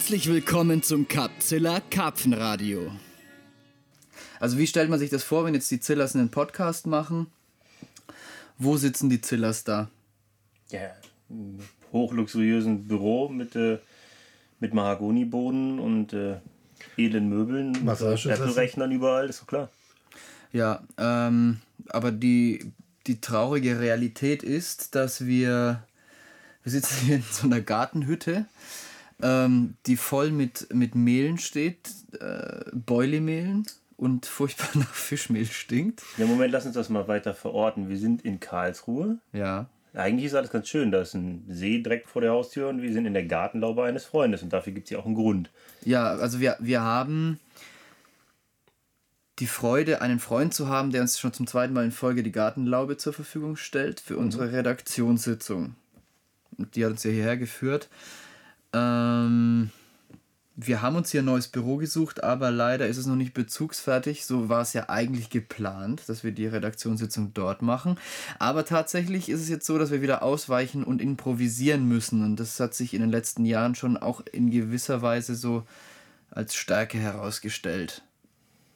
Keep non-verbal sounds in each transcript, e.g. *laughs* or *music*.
Herzlich willkommen zum Capzilla Karpfenradio. Also wie stellt man sich das vor, wenn jetzt die Zillas einen Podcast machen? Wo sitzen die Zillas da? Ja, im hochluxuriösen Büro mit, äh, mit Mahagoniboden und äh, edlen Möbeln, Apple-Rechnern überall, ist doch klar. Ja, ähm, aber die, die traurige Realität ist, dass wir, wir sitzen hier in so einer Gartenhütte, ähm, die voll mit, mit Mehlen steht, äh, Boilie-Mehlen und furchtbar *laughs* nach Fischmehl stinkt. Ja, Moment, lass uns das mal weiter verorten. Wir sind in Karlsruhe. Ja. Eigentlich ist alles ganz schön. Da ist ein See direkt vor der Haustür und wir sind in der Gartenlaube eines Freundes und dafür gibt es ja auch einen Grund. Ja, also wir, wir haben die Freude, einen Freund zu haben, der uns schon zum zweiten Mal in Folge die Gartenlaube zur Verfügung stellt für Mhm. unsere Redaktionssitzung. Und die hat uns ja hierher geführt. Ähm, wir haben uns hier ein neues Büro gesucht, aber leider ist es noch nicht bezugsfertig. So war es ja eigentlich geplant, dass wir die Redaktionssitzung dort machen. Aber tatsächlich ist es jetzt so, dass wir wieder ausweichen und improvisieren müssen. Und das hat sich in den letzten Jahren schon auch in gewisser Weise so als Stärke herausgestellt.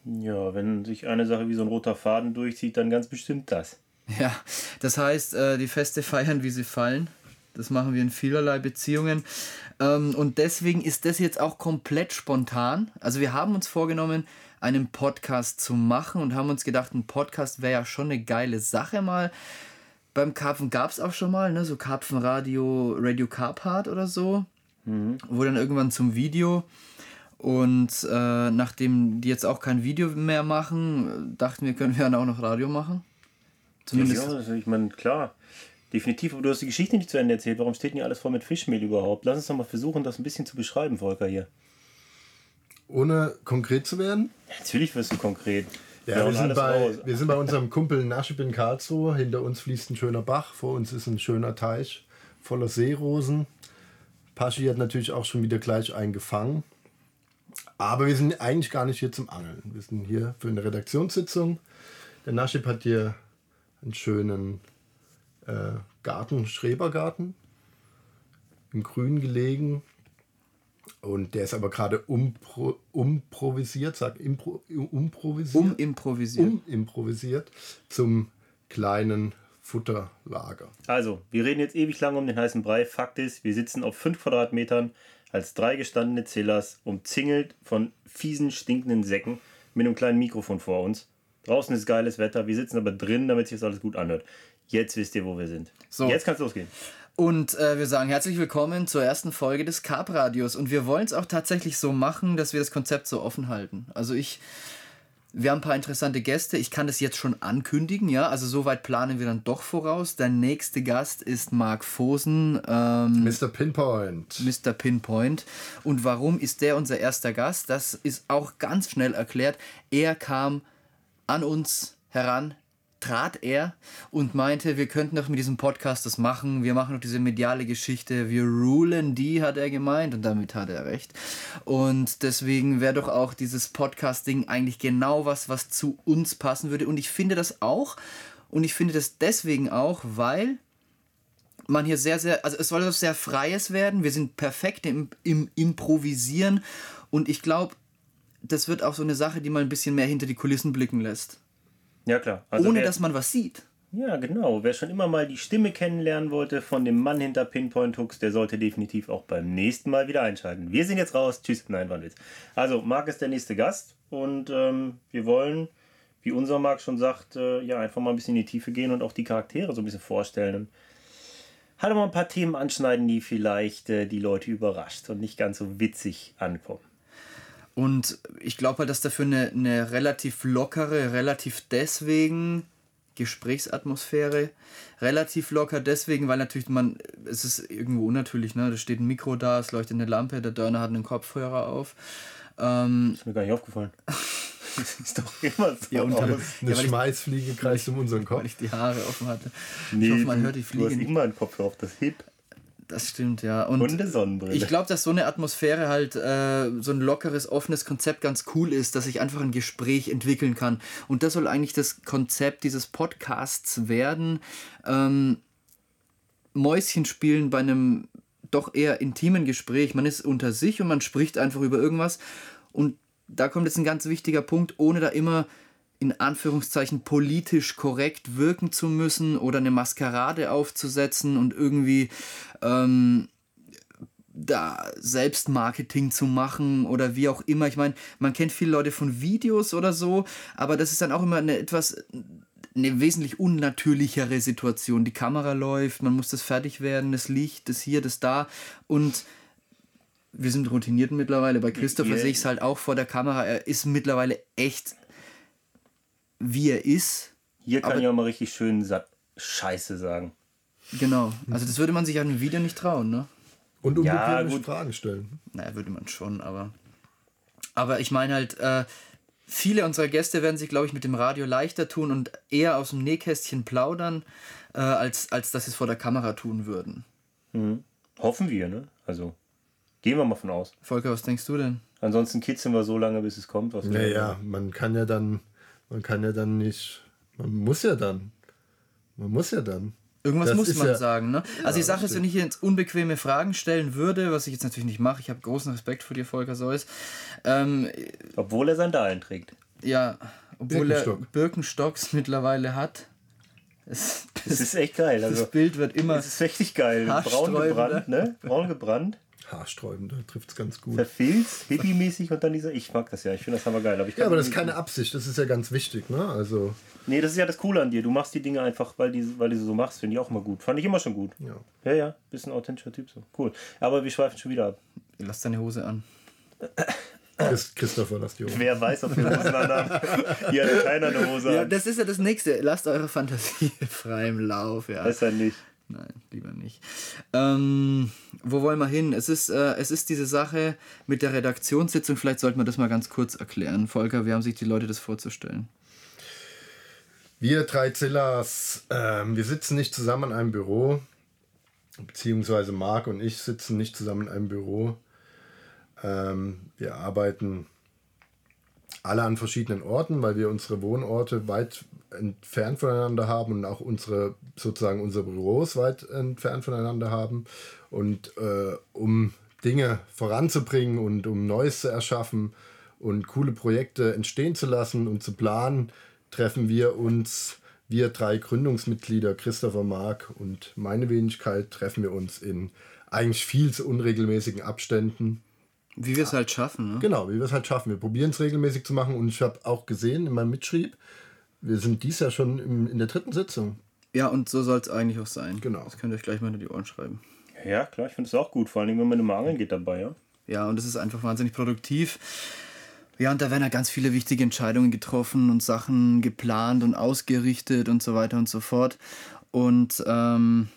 Ja, wenn sich eine Sache wie so ein roter Faden durchzieht, dann ganz bestimmt das. Ja, das heißt, äh, die Feste feiern, wie sie fallen. Das machen wir in vielerlei Beziehungen. Ähm, und deswegen ist das jetzt auch komplett spontan. Also wir haben uns vorgenommen, einen Podcast zu machen und haben uns gedacht, ein Podcast wäre ja schon eine geile Sache mal. Beim Karpfen gab es auch schon mal, ne, so Karpfenradio, Radio Carpart oder so. Wo dann irgendwann zum Video. Und äh, nachdem die jetzt auch kein Video mehr machen, dachten wir, können wir dann auch noch Radio machen. Zumindest. Ja, also ich meine, klar. Definitiv, aber du hast die Geschichte nicht zu Ende erzählt. Warum steht denn hier alles voll mit Fischmehl überhaupt? Lass uns doch mal versuchen, das ein bisschen zu beschreiben, Volker, hier. Ohne konkret zu werden. Natürlich wirst du konkret. Ja, wir sind, bei, raus. wir sind bei unserem Kumpel Naschib in Karlsruhe. Hinter uns fließt ein schöner Bach. Vor uns ist ein schöner Teich voller Seerosen. Paschi hat natürlich auch schon wieder gleich einen gefangen. Aber wir sind eigentlich gar nicht hier zum Angeln. Wir sind hier für eine Redaktionssitzung. Der Naschib hat hier einen schönen äh, Garten, Schrebergarten, im Grün gelegen. Und der ist aber gerade umpro, umprovisiert, sag impro, umprovisiert. Umimprovisiert. umimprovisiert zum kleinen Futterlager. Also, wir reden jetzt ewig lang um den heißen Brei. Fakt ist, wir sitzen auf 5 Quadratmetern als drei gestandene Zillers, umzingelt von fiesen, stinkenden Säcken mit einem kleinen Mikrofon vor uns. Draußen ist geiles Wetter, wir sitzen aber drin, damit sich das alles gut anhört. Jetzt wisst ihr, wo wir sind. So. Jetzt kann's losgehen. Und äh, wir sagen herzlich willkommen zur ersten Folge des Carp-Radios. Und wir wollen es auch tatsächlich so machen, dass wir das Konzept so offen halten. Also ich, wir haben ein paar interessante Gäste. Ich kann das jetzt schon ankündigen, ja. Also soweit planen wir dann doch voraus. Der nächste Gast ist Marc Fosen, ähm, Mr. Pinpoint. Mr. Pinpoint. Und warum ist der unser erster Gast? Das ist auch ganz schnell erklärt. Er kam an uns heran, trat er und meinte, wir könnten doch mit diesem Podcast das machen. Wir machen doch diese mediale Geschichte. Wir rulen die, hat er gemeint. Und damit hat er recht. Und deswegen wäre doch auch dieses Podcast-Ding eigentlich genau was, was zu uns passen würde. Und ich finde das auch. Und ich finde das deswegen auch, weil man hier sehr, sehr, also es soll etwas sehr Freies werden. Wir sind perfekt im, im Improvisieren und ich glaube, das wird auch so eine Sache, die mal ein bisschen mehr hinter die Kulissen blicken lässt. Ja, klar. Also ohne dass man was sieht. Ja, genau. Wer schon immer mal die Stimme kennenlernen wollte von dem Mann hinter Pinpoint Hooks, der sollte definitiv auch beim nächsten Mal wieder einschalten. Wir sind jetzt raus. Tschüss. Nein, war ein Witz. Also, Marc ist der nächste Gast und ähm, wir wollen, wie unser Marc schon sagt, äh, ja, einfach mal ein bisschen in die Tiefe gehen und auch die Charaktere so ein bisschen vorstellen. Und halt mal ein paar Themen anschneiden, die vielleicht äh, die Leute überrascht und nicht ganz so witzig ankommen. Und ich glaube halt, dass dafür eine, eine relativ lockere, relativ deswegen Gesprächsatmosphäre, relativ locker deswegen, weil natürlich man, es ist irgendwo unnatürlich, ne? Da steht ein Mikro da, es leuchtet eine Lampe, der Dörner hat einen Kopfhörer auf. Ähm, Ist mir gar nicht aufgefallen. das *laughs* ist doch immer so. Ja, und aus. Eine Ja, Schmeißfliege kreist um unseren Kopf. weil ich die Haare offen hatte. Nee, ich hoffe, man du- hört die Du Fliege hast nicht. immer einen Kopf auf das Hip Das stimmt, ja. Und, und eine Sonnenbrille. Ich glaube, dass so eine Atmosphäre halt äh, so ein lockeres, offenes Konzept ganz cool ist, dass sich einfach ein Gespräch entwickeln kann. Und das soll eigentlich das Konzept dieses Podcasts werden. Ähm, Mäuschen spielen bei einem doch eher intimen Gespräch. Man ist unter sich und man spricht einfach über irgendwas. Und da kommt jetzt ein ganz wichtiger Punkt, ohne da immer in Anführungszeichen politisch korrekt wirken zu müssen oder eine Maskerade aufzusetzen und irgendwie ähm, da Selbstmarketing zu machen oder wie auch immer. Ich meine, man kennt viele Leute von Videos oder so, aber das ist dann auch immer eine etwas eine wesentlich unnatürlichere Situation. Die Kamera läuft, man muss das fertig werden, das Licht, das hier, das da und wir sind routiniert mittlerweile. Bei Christopher Yeah. sehe ich es halt auch vor der Kamera. Er ist mittlerweile echt, wie er ist. Hier kann Aber- ich auch mal richtig schön Sa Scheiße sagen. Genau. Also das würde man sich an einem Video nicht trauen, ne? Und Ja, unbequeme gut. Fragen stellen. Naja, würde man schon, aber. Aber ich meine halt, äh, viele unserer Gäste werden sich, glaube ich, mit dem Radio leichter tun und eher aus dem Nähkästchen plaudern, äh, als, als dass sie es vor der Kamera tun würden. Hoffen wir, ne? Also gehen wir mal von aus. Volker, was denkst du denn? Ansonsten kitzeln wir so lange, bis es kommt. Was Naja, man kann ja dann, man kann ja dann nicht, man muss ja dann. Man muss ja dann. Irgendwas Das muss man ja- sagen, ne? Also ich das sage jetzt, wenn ich jetzt unbequeme Fragen stellen würde, was ich jetzt natürlich nicht mache, ich habe großen Respekt vor dir, Volker Seuss. Ähm, Obwohl er Sandalen trägt. ja, obwohl Birkenstock. er Birkenstocks mittlerweile hat. Es, Das ist echt geil. das Also, Bild wird immer. das ist richtig geil. Braun gebrannt, ne? Braun gebrannt. Haarsträubend, da trifft es ganz gut. Verfilzt, hippie-mäßig und dann dieser. Ich mag das ja, ich finde das hammer geil. Aber ich Ja, aber das ist keine Absicht, das ist ja ganz wichtig, ne? Also, Nee, das ist ja das Coole an dir. Du machst die Dinge einfach, weil, die, weil du sie so machst. Finde ich auch immer gut. Fand ich immer schon gut. ja. Ja, ja, bist ein authentischer Typ so. Cool. Aber wir schweifen schon wieder ab. Lass deine Hose an. Chris, Christopher, lass die Ohren. Wer weiß, ob wir Hosen anhaben. Hier hat keiner eine Hose Ja, an. das ist ja das Nächste. Lasst eure Fantasie *laughs* frei im Lauf, ja. Besser nicht. Nein, lieber nicht. Ähm, wo wollen wir hin? Es ist, äh, es ist diese Sache mit der Redaktionssitzung. Vielleicht sollten wir das mal ganz kurz erklären. Volker, wie haben sich die Leute das vorzustellen? Wir drei Zillas, ähm, wir sitzen nicht zusammen in einem Büro, beziehungsweise Marc und ich sitzen nicht zusammen in einem Büro. Ähm, wir arbeiten alle an verschiedenen Orten, weil wir unsere Wohnorte weit entfernt voneinander haben und auch unsere sozusagen unsere Büros weit entfernt voneinander haben. Und äh, um Dinge voranzubringen und um Neues zu erschaffen und coole Projekte entstehen zu lassen und zu planen, treffen wir uns, wir drei Gründungsmitglieder, Christopher Mark und meine Wenigkeit, treffen wir uns in eigentlich viel zu unregelmäßigen Abständen. Wie wir es halt schaffen, ne? Genau, wie wir es halt schaffen. Wir probieren es regelmäßig zu machen und ich habe auch gesehen in meinem Mitschrieb, wir sind dies Jahr schon im, in der dritten Sitzung. Ja, und so soll es eigentlich auch sein. Genau. Das könnt ihr euch gleich mal hinter die Ohren schreiben. Ja, klar, ich finde es auch gut. Vor allem, wenn man immer angeln geht dabei, ja. Ja, und es ist einfach wahnsinnig produktiv. Ja, und da werden ja ganz viele wichtige Entscheidungen getroffen und Sachen geplant und ausgerichtet und so weiter und so fort. Und ähm,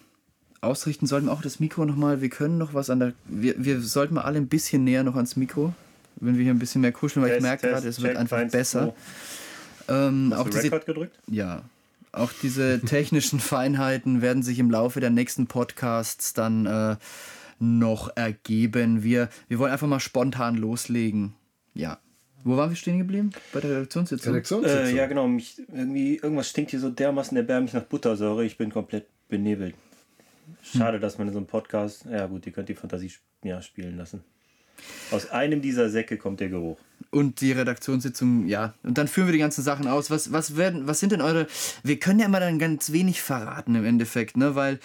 ausrichten sollten wir auch das Mikro nochmal. Wir können noch was an der. Wir, wir sollten mal alle ein bisschen näher noch ans Mikro, wenn wir hier ein bisschen mehr kuscheln, weil ich Test, merke Test, gerade, es wird einfach besser. zwei. Ähm, auch Hast du diese Record gedrückt? ja, auch diese *laughs* technischen Feinheiten werden sich im Laufe der nächsten Podcasts dann äh, noch ergeben. Wir, wir wollen einfach mal spontan loslegen. Ja. Wo waren wir stehen geblieben? Bei der Redaktionssitzung? Redaktionssitzung. Äh, ja, genau. Mich, irgendwie, irgendwas stinkt hier so dermaßen erbärmlich nach Buttersäure. Ich bin komplett benebelt. Schade, dass man in so einem Podcast. Ja, gut, ihr könnt die Fantasie ja, spielen lassen. Aus einem dieser Säcke kommt der Geruch. Und die Redaktionssitzung, ja. Und dann führen wir die ganzen Sachen aus. Was, was, werden, was sind denn eure. Wir können ja immer dann ganz wenig verraten im Endeffekt, ne? Weil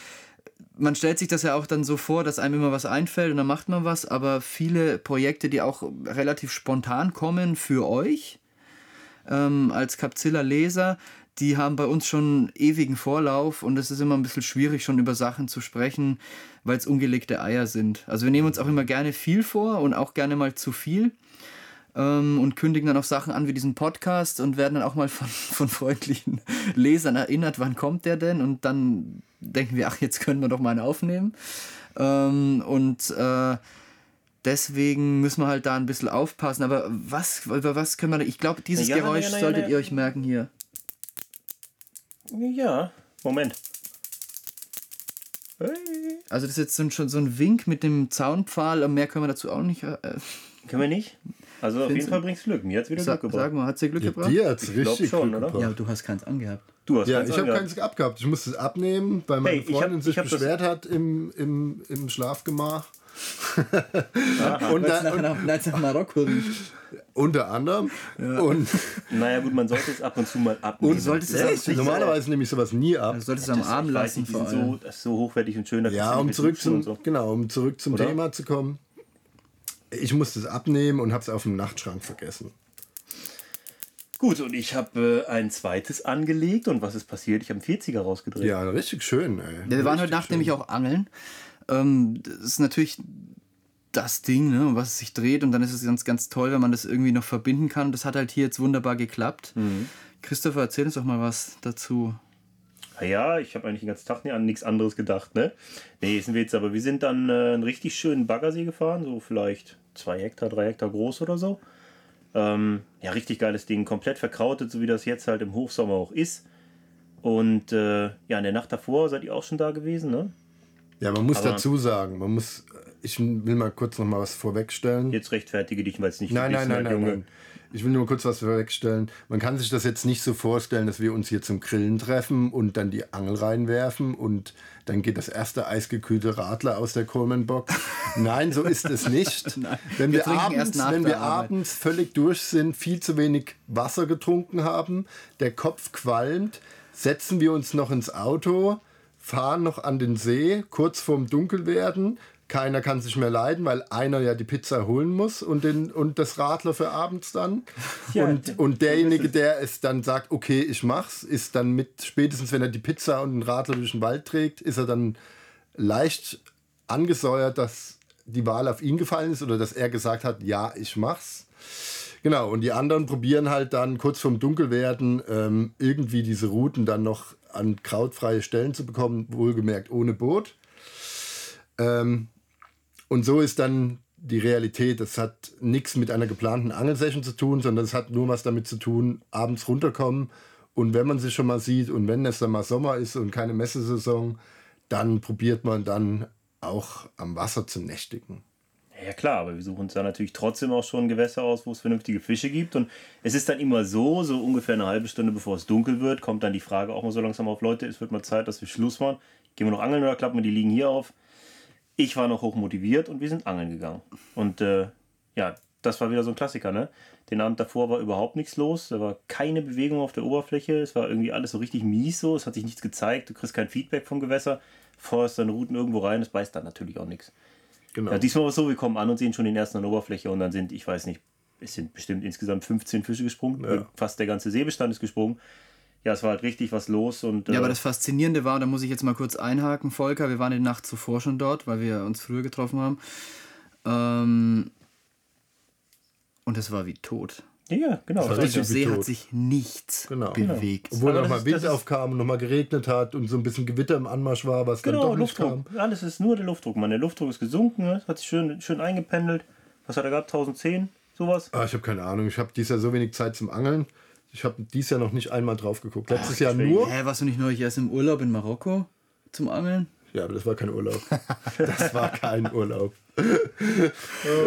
man stellt sich das ja auch dann so vor, dass einem immer was einfällt und dann macht man was, aber viele Projekte, die auch relativ spontan kommen für euch ähm, als Capzilla-Leser, die haben bei uns schon ewigen Vorlauf und es ist immer ein bisschen schwierig, schon über Sachen zu sprechen, weil es ungelegte Eier sind. Also wir nehmen uns auch immer gerne viel vor und auch gerne mal zu viel ähm, und kündigen dann auch Sachen an wie diesen Podcast und werden dann auch mal von, *laughs* von freundlichen Lesern erinnert, wann kommt der denn? Und dann denken wir, ach, jetzt können wir doch mal einen aufnehmen. Ähm, und äh, deswegen müssen wir halt da ein bisschen aufpassen. Aber was, über was können wir da, ich glaube, dieses Ja, Geräusch ja, ja, solltet ihr euch merken hier. Ja, Moment. Hey. Also das ist jetzt so ein, schon so ein Wink mit dem Zaunpfahl, mehr können wir dazu auch nicht. Äh, Können wir nicht? Also auf jeden Fall bringt es Glück. Mir hat es wieder Glück gebracht. sag mal, hat sie Glück Ja, gebracht? dir Ich glaub richtig schon, Glück oder? gebracht. Ja, aber du hast keins angehabt. Du hast Ja, keins ich habe angehabt. keins abgehabt. Ich musste es abnehmen, weil meine Hey, hab- Freundin sich hab das- beschwert hat im, im, im Schlafgemach. Und Unter, nach, und, nach, nach Marokko riecht. unter anderem. Und Naja gut, man sollte es ab und zu mal abnehmen. Und solltest Ja, es ich- normalerweise nehme ich sowas nie ab. Du solltest es am Arm ich weiß lassen nicht, die vor sind allem. so, das ist so hochwertig und schön. Ja, du um zurück, zum, und so. genau, um zurück zum Oder? Thema zu kommen. Ich musste es abnehmen und habe es auf dem Nachtschrank vergessen. Gut, und ich habe äh, ein zweites angelegt und was ist passiert? Ich habe einen 40er rausgedreht. Ja, richtig schön. Ey. Ja, wir waren heute Nacht schön. nämlich auch angeln. Ähm, das ist natürlich das Ding, ne, um was es sich dreht. Und dann ist es ganz, ganz toll, wenn man das irgendwie noch verbinden kann. Das hat halt hier jetzt wunderbar geklappt. Mhm. Christopher, erzähl uns doch mal was dazu. Ah Ja, ich habe eigentlich den ganzen Tag nie an nichts anderes gedacht, ne? Nee, ist ein Witz, aber wir sind dann äh, einen richtig schönen Baggersee gefahren, so vielleicht zwei Hektar, drei Hektar groß oder so. Ähm, ja, richtig geiles Ding, komplett verkrautet, so wie das jetzt halt im Hochsommer auch ist. Und äh, ja, in der Nacht davor seid ihr auch schon da gewesen, ne? Ja, man muss Aber- dazu sagen, man muss, ich will mal kurz noch mal was vorwegstellen. Jetzt rechtfertige dich, weil es nicht Nein, nein, nein, nein, Junge. nein. Ich will nur kurz was vorwegstellen. Man kann sich das jetzt nicht so vorstellen, dass wir uns hier zum Grillen treffen und dann die Angel reinwerfen und dann geht das erste eisgekühlte Radler aus der Coleman Box. *laughs* Nein, so ist es nicht. Wenn Wir wir, abends, wenn wir Arbeit. abends völlig durch sind, viel zu wenig Wasser getrunken haben, der Kopf qualmt, setzen wir uns noch ins Auto, fahren noch an den See, kurz vorm Dunkelwerden. Keiner kann sich mehr leiden, weil einer ja die Pizza holen muss und, den, und das Radler für abends dann. Ja, und, und derjenige, der es dann sagt, okay, ich mach's, ist dann mit, spätestens wenn er die Pizza und den Radler durch den Wald trägt, ist er dann leicht angesäuert, dass die Wahl auf ihn gefallen ist oder dass er gesagt hat, ja, ich mach's. Genau, und die anderen probieren halt dann kurz vorm Dunkelwerden ähm, irgendwie diese Routen dann noch an krautfreie Stellen zu bekommen, wohlgemerkt ohne Boot. Ähm, und so ist dann die Realität. Das hat nichts mit einer geplanten Angelsession zu tun, sondern es hat nur was damit zu tun, abends runterkommen. Und wenn man sich schon mal sieht und wenn es dann mal Sommer ist und keine Messesaison, dann probiert man dann auch am Wasser zu nächtigen. Ja klar, aber wir suchen uns da natürlich trotzdem auch schon Gewässer aus, wo es vernünftige Fische gibt. Und es ist dann immer so, so ungefähr eine halbe Stunde bevor es dunkel wird, kommt dann die Frage auch mal so langsam auf, Leute, es wird mal Zeit, dass wir Schluss machen. Gehen wir noch angeln oder klappen wir die liegen hier auf? Ich war noch hoch motiviert und wir sind angeln gegangen. Und äh, ja, das war wieder so ein Klassiker, ne? Den Abend davor war überhaupt nichts los. Da war keine Bewegung auf der Oberfläche. Es war irgendwie alles so richtig mies so. Es hat sich nichts gezeigt. Du kriegst kein Feedback vom Gewässer. Feuerst deine Routen irgendwo rein. Es beißt dann natürlich auch nichts. Genau. Ja, diesmal war es so, wir kommen an und sehen schon den ersten an der Oberfläche und dann sind, ich weiß nicht, es sind bestimmt insgesamt 15 Fische gesprungen. Ja. Fast der ganze Seebestand ist gesprungen. Ja, es war halt richtig was los und Ja, äh, aber das Faszinierende war, da muss ich jetzt mal kurz einhaken, Volker, wir waren die Nacht zuvor schon dort, weil wir uns früher getroffen haben. Ähm, und es war wie tot. ja, genau. Auf dem See tot. hat sich nichts Genau. bewegt. Obwohl Aber das nochmal Wind ist- aufkam und nochmal geregnet hat und so ein bisschen Gewitter im Anmarsch war, was dann Genau, doch nicht Luftdruck. kam. Alles ist nur der Luftdruck, Mann. Der Luftdruck ist gesunken, ne? hat sich schön, schön eingependelt. Was hat er gehabt? 1010? Sowas? Ah, ich habe keine Ahnung. Ich habe dieses Jahr so wenig Zeit zum Angeln. Ich habe dieses Jahr noch nicht einmal drauf geguckt. Letztes Jahr nur. Hä, warst du nicht neulich erst im Urlaub in Marokko zum Angeln? Ja, aber das war kein Urlaub. Das war kein Urlaub. Nein,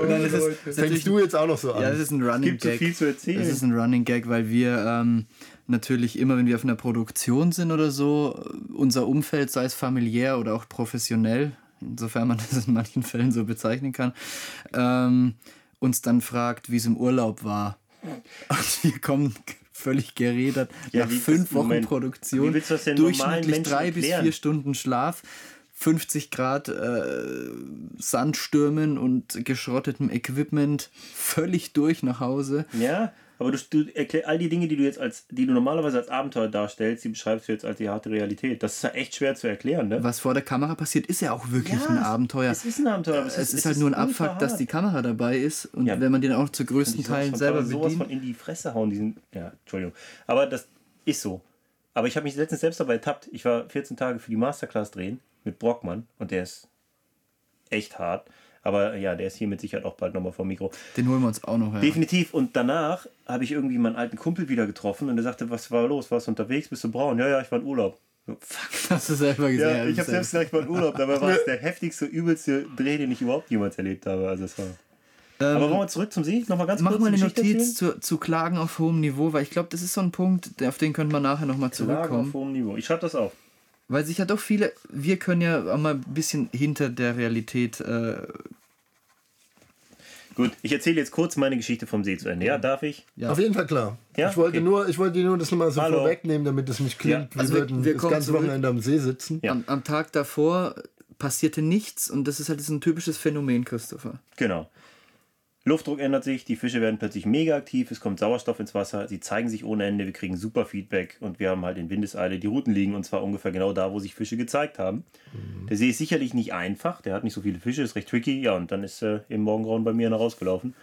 das ist, das Fängst du jetzt auch noch so an? Ja, das ist ein Running gibt so Gag. viel zu erzählen. Das ist ein Running Gag, weil wir ähm, natürlich immer, wenn wir auf einer Produktion sind oder so, unser Umfeld, sei es familiär oder auch professionell, insofern man *laughs* das in manchen Fällen so bezeichnen kann, ähm, uns dann fragt, wie es im Urlaub war. Und wir kommen völlig gerädert Ja, nach fünf Wochen Moment, Produktion, durchschnittlich drei bis vier Stunden Schlaf. 50 Grad äh, Sandstürmen und geschrottetem Equipment völlig durch nach Hause. Ja, aber du, du erklär, all die Dinge, die du jetzt als, die du normalerweise als Abenteuer darstellst, die beschreibst du jetzt als die harte Realität. Das ist ja echt schwer zu erklären, ne? Was vor der Kamera passiert, ist ja auch wirklich Ja, ein es- Abenteuer. Es ist ein Abenteuer. aber es, ist halt nur ein Abfuck, dass die Kamera dabei ist und Ja. wenn man den auch zu größten Teilen selber aber sowas bedient. von in die Fresse hauen, diesen. Ja, Entschuldigung. Aber das ist so. Aber ich habe mich letztens selbst dabei ertappt. Ich war 14 Tage für die Masterclass drehen mit Brockmann und der ist echt hart. Aber ja, der ist hier mit Sicherheit auch bald nochmal vom Mikro. Den holen wir uns auch noch. Ja. Definitiv. Und danach habe ich irgendwie meinen alten Kumpel wieder getroffen und der sagte, was war los? Warst du unterwegs? Bist du braun? Ja, ja, ich war in Urlaub. So, Fuck. *laughs* Hast du selber gesehen? Ja, ich habe selbst gesagt, ich war in Urlaub. Dabei war es der heftigste, übelste Dreh, den ich überhaupt jemals erlebt habe. Also es war Aber wollen wir zurück zum See? Nochmal ganz Mach kurz mal eine Geschichte Notiz zu, zu Klagen auf hohem Niveau, weil ich glaube, das ist so ein Punkt, auf den könnte man nachher nochmal Lager auf zurückkommen. hohem Niveau. Ich schreibe das auf. Weil sich ja doch viele, wir können ja auch mal ein bisschen hinter der Realität. Äh, Gut, ich erzähle jetzt kurz meine Geschichte vom See zu Ende. Ja, darf ich? ja. Auf jeden Fall klar. Ja? Ich, wollte Okay. nur, ich wollte nur das nochmal so Hallo. vorwegnehmen, damit es nicht klingt, Ja. Also wir würden wir das kommen ganze. Wochenende am See sitzen. Ja. am, am Tag davor passierte nichts und das ist halt so ein typisches Phänomen, Christopher. Genau. Luftdruck ändert sich, die Fische werden plötzlich mega aktiv, es kommt Sauerstoff ins Wasser, sie zeigen sich ohne Ende, wir kriegen super Feedback und wir haben halt in Windeseile die Routen liegen und zwar ungefähr genau da, wo sich Fische gezeigt haben. Der See ist sicherlich nicht einfach, der hat nicht so viele Fische, ist recht tricky, ja, und dann ist äh, im Morgengrauen bei mir einer rausgelaufen.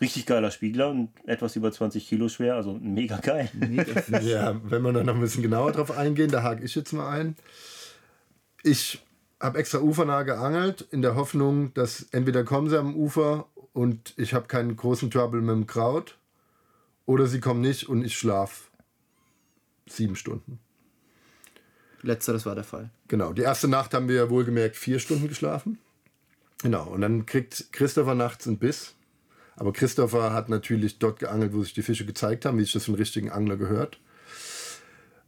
Richtig geiler Spiegler und etwas über 20 Kilo schwer, also mega geil. *laughs* Ja, wenn wir dann noch ein bisschen genauer drauf eingehen, da hake ich jetzt mal ein. Ich habe extra ufernah geangelt, in der Hoffnung, dass entweder kommen sie am Ufer und ich habe keinen großen Trouble mit dem Kraut, oder sie kommen nicht und ich schlaf sieben Stunden. Letzteres war der Fall. Genau, die erste Nacht haben wir ja wohlgemerkt vier Stunden geschlafen. Genau, und dann kriegt Christopher nachts einen Biss. Aber Christopher hat natürlich dort geangelt, wo sich die Fische gezeigt haben, wie sich das einen richtigen Angler gehört.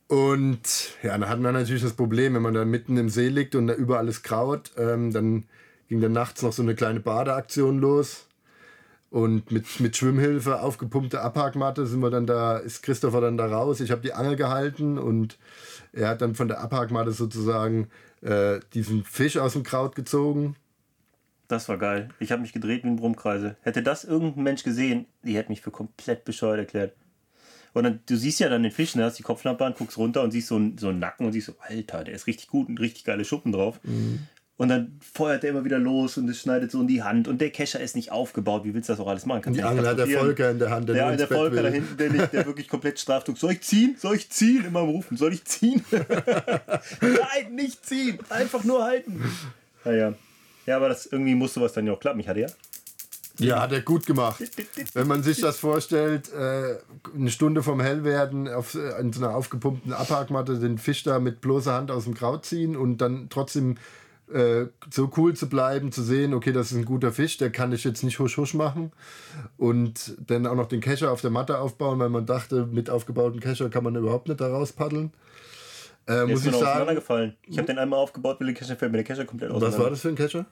Und ja, dann hatten wir natürlich das Problem, wenn man da mitten im See liegt und da überall ist Kraut, ähm, dann ging dann nachts noch so eine kleine Badeaktion los. Und mit, mit Schwimmhilfe, aufgepumpte Abhakmatte sind wir dann da, ist Christopher dann da raus. Ich habe die Angel gehalten und er hat dann von der Abhakmatte sozusagen äh, diesen Fisch aus dem Kraut gezogen. Das war geil. Ich habe mich gedreht wie ein Brummkreise. Hätte das irgendein Mensch gesehen, die hätte mich für komplett bescheuert erklärt. Und dann, du siehst ja dann den Fisch, ne, hast die Kopflampe an, guckst runter und siehst so einen, so einen Nacken und siehst so, Alter, der ist richtig gut und richtig geile Schuppen drauf. Und dann feuert er immer wieder los und es schneidet so in die Hand und der Kescher ist nicht aufgebaut. Wie willst du das auch alles machen? Kannst Die Angel hat der. Volker in der Hand, der Ja, der Volker will. da hinten, der, nicht, der wirklich komplett straff tut. Soll ich ziehen? Soll ich ziehen? Immer Rufen. Soll ich ziehen? *laughs* Nein, nicht ziehen. Einfach nur halten. Naja. Ja, aber das irgendwie musste was dann ja auch klappen. Ich hatte ja. Ja, hat er gut gemacht. Wenn man sich das vorstellt, äh, eine Stunde vom Hellwerden auf äh, in so einer aufgepumpten Abhakmatte den Fisch da mit bloßer Hand aus dem Kraut ziehen und dann trotzdem äh, so cool zu bleiben, zu sehen, okay, das ist ein guter Fisch, der kann ich jetzt nicht husch husch machen und dann auch noch den Kescher auf der Matte aufbauen, weil man dachte, mit aufgebautem Kescher kann man überhaupt nicht da raus paddeln. Äh, muss ich sagen. Ich habe den einmal aufgebaut, will den Kescher fällt mir der Kescher komplett auseinander. was war das für ein Kescher?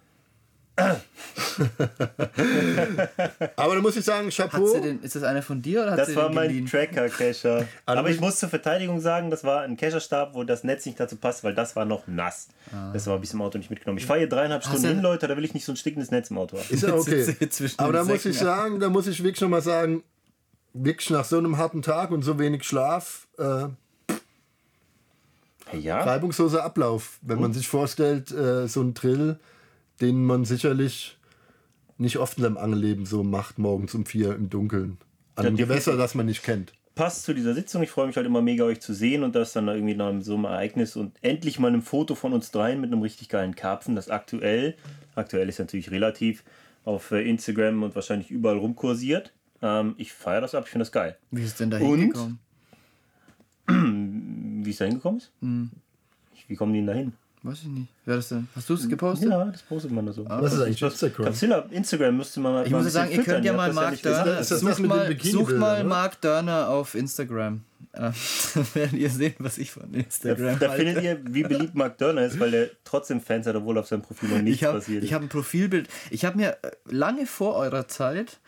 Aber da muss ich sagen, Hat Chapeau. sie den, ist das einer von dir oder hat Das sie war den mein? Tracker-Kescher. *laughs* Ah, Aber ich muss zur Verteidigung sagen, das war ein Kescherstab, wo das Netz nicht dazu passt, weil das war noch nass. Das war bis im Auto nicht mitgenommen. Ich fahre hier dreieinhalb Stunden hin, Leute, da will ich nicht so ein stickendes Netz im Auto haben. Ist ja *laughs* okay. Aber da muss ich sagen, da muss ich wirklich nochmal sagen, wirklich nach so einem harten Tag und so wenig Schlaf, äh, Ja, reibungsloser Ablauf. Wenn man sich vorstellt, äh, so ein Drill, den man sicherlich nicht oft in seinem Angelleben so macht, morgens um vier im Dunkeln. An einem Ja, Gewässer, das man nicht kennt. passt zu dieser Sitzung. Ich freue mich halt immer mega, euch zu sehen und das dann irgendwie nach so einem Ereignis und endlich mal ein Foto von uns dreien mit einem richtig geilen Karpfen, das aktuell, aktuell ist natürlich relativ, auf äh, Instagram und wahrscheinlich überall rumkursiert. Ähm, ich feiere das ab, ich finde das geil. Wie ist denn da Und? hingekommen? *clears throat* Wie es da hingekommen ist? Hm. Wie kommen die denn da hin? Weiß ich nicht. Wer das denn? Hast du es gepostet? Ja, das postet man da so. Was ist eigentlich Instagram? Capsilla, Instagram müsste man mal Ich muss sagen, ihr könnt ja mal habt Mark das ja Dörner, das sucht das mal, sucht mal? Mark Dörner auf Instagram. Äh, *laughs* Dann werdet ihr sehen, was ich von Da, Instagram da halte. findet ihr, wie beliebt Mark Dörner ist, weil der trotzdem Fans hat, obwohl auf seinem Profil noch nichts ich habe passiert ist. hab ein Profilbild. Ich habe mir äh, lange vor eurer Zeit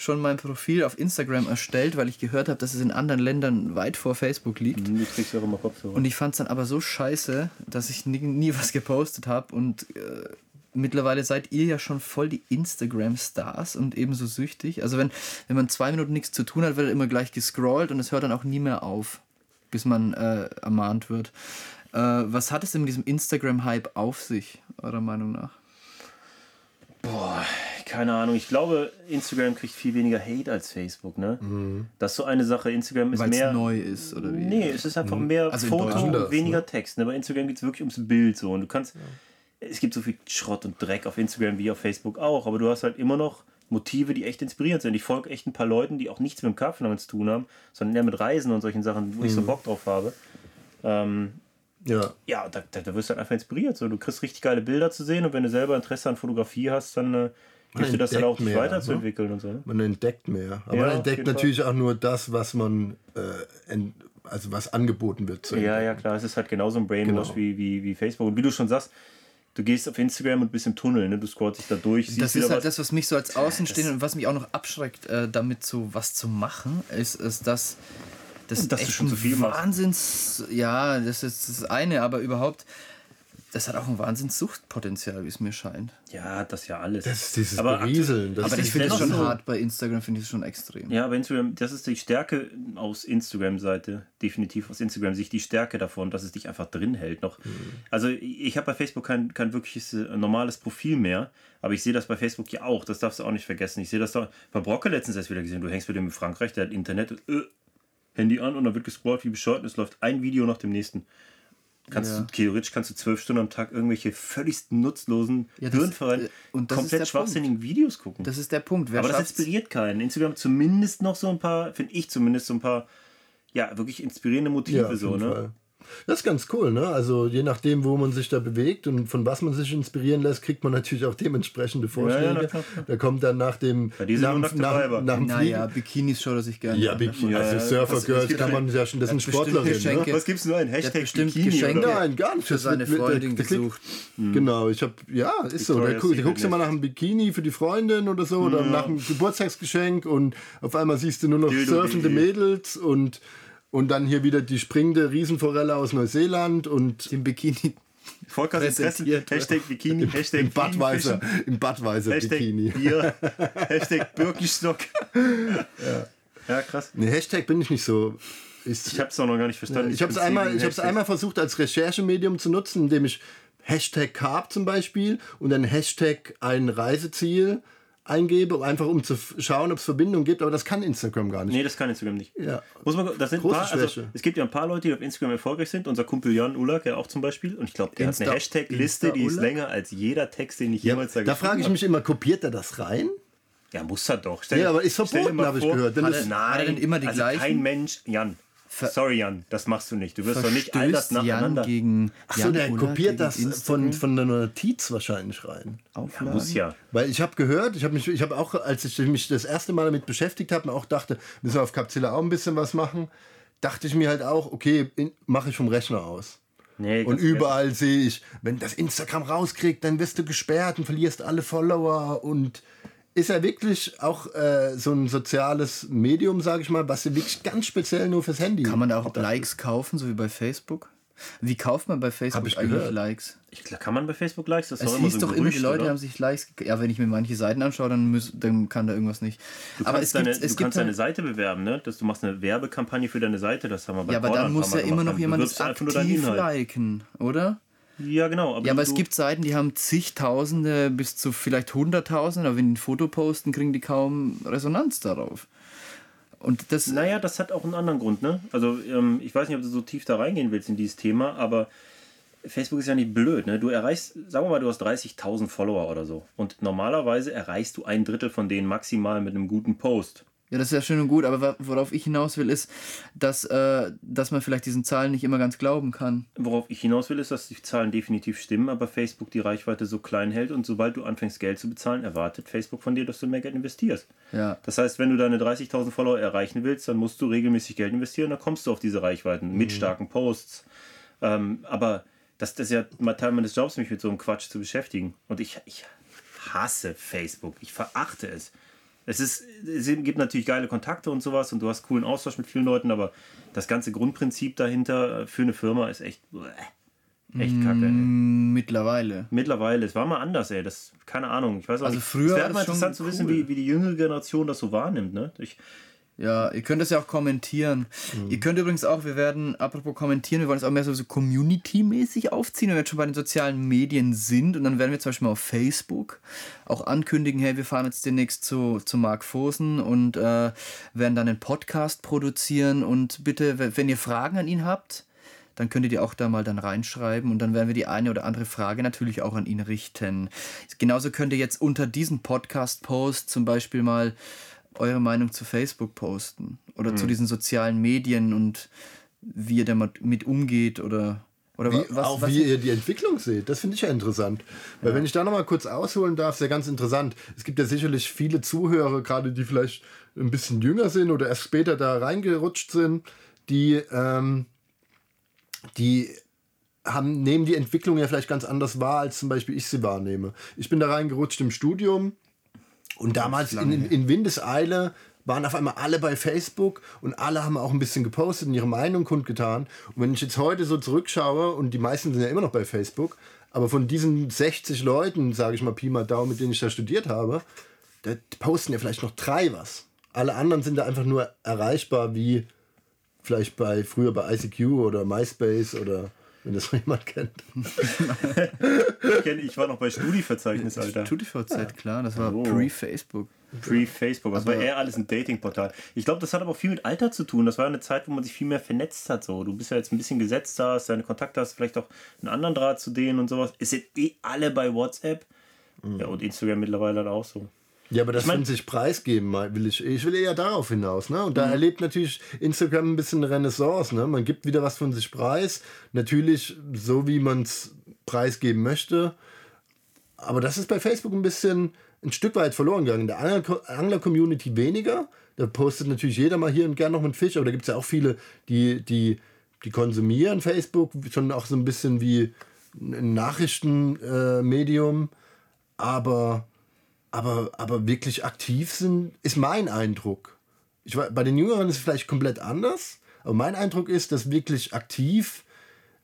schon mein Profil auf Instagram erstellt, weil ich gehört habe, dass es in anderen Ländern weit vor Facebook liegt. Du kriegst ja auch immer Kopfhörer. Und ich fand es dann aber so scheiße, dass ich nie, nie was gepostet habe. Und äh, mittlerweile seid ihr ja schon voll die Instagram-Stars und ebenso süchtig. Also wenn, wenn man zwei Minuten nichts zu tun hat, wird immer gleich gescrollt und es hört dann auch nie mehr auf, bis man äh, ermahnt wird. Äh, was hat es denn mit diesem Instagram-Hype auf sich, eurer Meinung nach? Boah, keine Ahnung. Ich glaube, Instagram kriegt viel weniger Hate als Facebook, ne? Das ist so eine Sache. Instagram ist Weil mehr. es neu ist oder wie? Nee, es ist einfach mehr Also Foto und weniger Text. Ne? Bei Instagram geht es wirklich ums Bild so. Und du kannst. Es gibt so viel Schrott und Dreck auf Instagram wie auf Facebook auch, aber du hast halt immer noch Motive, die echt inspirierend sind. Ich folge echt ein paar Leuten, die auch nichts mit dem Karpfen damit zu tun haben, sondern eher mit Reisen und solchen Sachen, wo ich so Bock drauf habe. Ähm, Ja, ja, da, da, da wirst du halt einfach inspiriert. So. Du kriegst richtig geile Bilder zu sehen und wenn du selber Interesse an Fotografie hast, dann äh, hilft dir das dann auch, dich mehr, ne? weiterzuentwickeln und so. Ne? Man entdeckt mehr. Aber Ja, man entdeckt natürlich auch nur das, was man, äh, ent, also was angeboten wird. zu Ja, ja, klar. Es ist halt genauso ein Brainwash Genau. wie, wie, wie Facebook. Und wie du schon sagst, du gehst auf Instagram und bist im Tunnel, ne? Du scrollst dich da durch, siehst Das ist halt was. das, was mich so als Außenstehender und was mich auch noch abschreckt, äh, damit so was zu machen, ist, ist dass das Dass du echt schon ein zu viel machst. Wahnsinns, ja, das ist das eine, aber überhaupt, das hat auch ein Wahnsinnssuchtpotenzial, wie es mir scheint. Ja, das ja alles. Das ist dieses Aber Berieseln. Das aber ist ich finde es dennoch schon so- hart bei Instagram, finde ich es schon extrem. Ja, aber Instagram, das ist die Stärke aus Instagram-Seite, definitiv aus Instagram-Sicht, die Stärke davon, dass es dich einfach drin hält noch. Mhm. Also ich habe bei Facebook kein, kein wirkliches äh, normales Profil mehr, aber ich sehe das bei Facebook ja auch, das darfst du auch nicht vergessen. Ich sehe das da bei Brocke letztens erst wieder gesehen, du hängst mit dem in Frankreich, der hat Internet, äh, Handy an und dann wird gescrollt wie bescheuert und es läuft ein Video nach dem nächsten. Kannst Ja. du, theoretisch kannst du zwölf Stunden am Tag irgendwelche völlig nutzlosen, Ja, das- äh, und das komplett schwachsinnigen Videos gucken. Das ist der Punkt. Wer Aber das inspiriert keinen. Instagram zumindest noch so ein paar, finde ich zumindest so ein paar, ja, wirklich inspirierende Motive Ja, so, ne? Fall. Das ist ganz cool, ne? Also je nachdem, wo man sich da bewegt und von was man sich inspirieren lässt, kriegt man natürlich auch dementsprechende Vorschläge. ja, klar, klar. Da kommt dann nach dem sind nach, nach, Weiber. nach dem Naja. Bikinis schaut er sich gerne Ja, an. Bikini, Ja, also ja, Surfer Girls kann man ein- ja schon, das sind Sportlerinnen. Ne? Was gibt's nur ein Hashtag bestimmt Bikini, Geschenke oder? Nein, gar nicht. für seine Freundin gesucht. Genau, ich habe ja, ist so. Da, guckst du mal nach einem Bikini für die Freundin oder so oder nach einem Geburtstagsgeschenk und auf einmal siehst du nur noch Dildo, surfende. Mädels und und dann hier wieder die springende Riesenforelle aus Neuseeland und Den Bikini. Interessen, Präsentiert. Hashtag Bikini, Hashtag im Badweiser, im Badweiser Hashtag Bikini. Bier, *laughs* Hashtag Birkenstock. Ja. krass. Ne, Hashtag bin ich nicht so. Ist, Ich habe es auch noch gar nicht verstanden. ich habe es einmal, ich einmal versucht als Recherchemedium zu nutzen, indem ich Hashtag Carb zum Beispiel und dann Hashtag ein Reiseziel eingebe, einfach um zu schauen, ob es Verbindungen gibt, aber das kann Instagram gar nicht. Nee, das kann Instagram nicht. Ja. Muss man, das sind ein Große paar, also, Schwäche. es gibt ja ein paar Leute, die auf Instagram erfolgreich sind. Unser Kumpel Jan Ulak, ja auch zum Beispiel. Und ich glaube, der hat Insta- eine Hashtag-Liste, die ist länger als jeder Text, den ich Ja, jemals da da frage ich mich immer, kopiert er das rein? Ja, muss er doch. Stell, Nee, aber ist verboten, habe ich gehört. Denn Hat das, er- Hat er denn immer die also gleichen? kein Mensch, Jan. Sorry, Jan, das machst du nicht. Du wirst doch nicht all das Verstößt Jan nacheinander. gegen Achso, Jan der Uller kopiert das von, Instagram von der Notiz wahrscheinlich rein. aufladen? Muss ja. Weil ich habe gehört, ich habe mich, ich habe auch, als ich mich das erste Mal damit beschäftigt habe, mir auch dachte, müssen wir auf Capzilla auch ein bisschen was machen, dachte ich mir halt auch, okay, mache ich vom Rechner aus. Nee, Und überall sehe ich, wenn das Instagram rauskriegt, dann wirst du gesperrt und verlierst alle Follower. Und ist er wirklich auch äh, so ein soziales Medium, sage ich mal, was wirklich ganz speziell nur fürs Handy Kann man da auch Likes kaufen, so wie bei Facebook? Wie kauft man bei Facebook ich eigentlich gehört. Likes? Ich, kann man bei Facebook Likes? Das Es hieß so doch immer, die Leute oder? haben sich Likes Ja, wenn ich mir manche Seiten anschaue, dann, müß, dann kann da irgendwas nicht. Du aber kannst, es gibt, deine, es du gibt kannst deine halt, Seite bewerben, ne? Dass du machst eine Werbekampagne für deine Seite, das haben wir bei Ja, aber Pornhub dann muss ja immer noch jemand aktiv liken, oder? Ja, genau. Aber Ja, aber es gibt Seiten, die haben zigtausende bis zu vielleicht hunderttausende, aber wenn die ein Foto posten, kriegen die kaum Resonanz darauf. Und das, Naja, das hat auch einen anderen Grund, ne? Also, ähm, ich weiß nicht, ob du so tief da reingehen willst in dieses Thema, aber Facebook ist ja nicht blöd, ne? Du erreichst, sagen wir mal, du hast 30.000 Follower oder so. Und normalerweise erreichst du ein Drittel von denen maximal mit einem guten Post. Ja, das ist ja schön und gut, aber worauf ich hinaus will, ist, dass, äh, dass man vielleicht diesen Zahlen nicht immer ganz glauben kann. Worauf ich hinaus will, ist, dass die Zahlen definitiv stimmen, aber Facebook die Reichweite so klein hält und sobald du anfängst, Geld zu bezahlen, erwartet Facebook von dir, dass du mehr Geld investierst. Ja. Das heißt, wenn du deine 30.000 Follower erreichen willst, dann musst du regelmäßig Geld investieren, dann kommst du auf diese Reichweiten mit starken Posts. Ähm, aber das, das ist ja mal Teil meines Jobs, mich mit so einem Quatsch zu beschäftigen. Und ich, ich hasse Facebook. Ich verachte es. Es, ist, es gibt natürlich geile Kontakte und sowas und du hast coolen Austausch mit vielen Leuten, aber das ganze Grundprinzip dahinter für eine Firma ist echt, echt kacke. Ey. Mittlerweile. Mittlerweile, es war mal anders, ey. Das, keine Ahnung. Ich weiß auch Also nicht. früher es wäre mal interessant zu wissen, cool. wie, wie die jüngere Generation das so wahrnimmt, ne? Ich, Ja, ihr könnt das ja auch kommentieren. Mhm. Ihr könnt übrigens auch, wir werden, apropos kommentieren, wir wollen es auch mehr so, so Community-mäßig aufziehen, wenn wir jetzt schon bei den sozialen Medien sind. Und dann werden wir zum Beispiel mal auf Facebook auch ankündigen, hey, wir fahren jetzt demnächst zu, zu Mark Fosen und äh, werden dann einen Podcast produzieren. Und bitte, wenn ihr Fragen an ihn habt, dann könnt ihr die auch da mal dann reinschreiben und dann werden wir die eine oder andere Frage natürlich auch an ihn richten. Genauso könnt ihr jetzt unter diesem Podcast-Post zum Beispiel mal eure Meinung zu Facebook posten oder zu diesen sozialen Medien und wie ihr damit mit umgeht oder Oder wie, was, auch was wie ihr die Entwicklung seht, das finde ich ja interessant. Weil wenn ich da nochmal kurz ausholen darf, ist ja ganz interessant. Es gibt ja sicherlich viele Zuhörer, gerade die vielleicht ein bisschen jünger sind oder erst später da reingerutscht sind, die, ähm, die haben, nehmen die Entwicklung ja vielleicht ganz anders wahr, als zum Beispiel ich sie wahrnehme. Ich bin da reingerutscht im Studium und damals in, in Windeseile waren auf einmal alle bei Facebook und alle haben auch ein bisschen gepostet und ihre Meinung kundgetan. Und wenn ich jetzt heute so zurückschaue, und die meisten sind ja immer noch bei Facebook, aber von diesen 60 Leuten, sage ich mal Pi mal Daumen, mit denen ich da studiert habe, da posten ja vielleicht noch drei was. Alle anderen sind da einfach nur erreichbar wie vielleicht bei früher bei ICQ oder MySpace oder wenn das noch *laughs* jemand kennt. *laughs* ich, kenn, ich war noch bei StudiVerzeichnis, Alter. Ja. klar, das war Oh. pre-Facebook. Pre-Facebook. Das war eher alles ein Datingportal. Ich glaube, das hat aber auch viel mit Alter zu tun. Das war eine Zeit, wo man sich viel mehr vernetzt hat. So. Du bist ja jetzt ein bisschen gesetzt, hast deine Kontakte hast, vielleicht auch einen anderen Draht zu denen und sowas. Es sind eh alle bei WhatsApp. Ja, und Instagram mittlerweile halt auch so. Ja, aber das mein- von sich preisgeben will ich. Ich will eher darauf hinaus. Ne? Und da Mhm. erlebt natürlich Instagram ein bisschen eine Renaissance. Ne? Man gibt wieder was von sich preis. Natürlich so, wie man es preisgeben möchte. Aber das ist bei Facebook ein bisschen ein Stück weit verloren gegangen. In der Angler- Angler-Community weniger. Da postet natürlich jeder mal hier und gern noch einen Fisch. Aber da gibt es ja auch viele, die, die, die konsumieren Facebook schon auch so ein bisschen wie ein Nachrichtenmedium. Äh, aber aber, aber wirklich aktiv sind, ist mein Eindruck. Ich, bei den Jüngeren ist es vielleicht komplett anders, aber mein Eindruck ist, dass wirklich aktiv,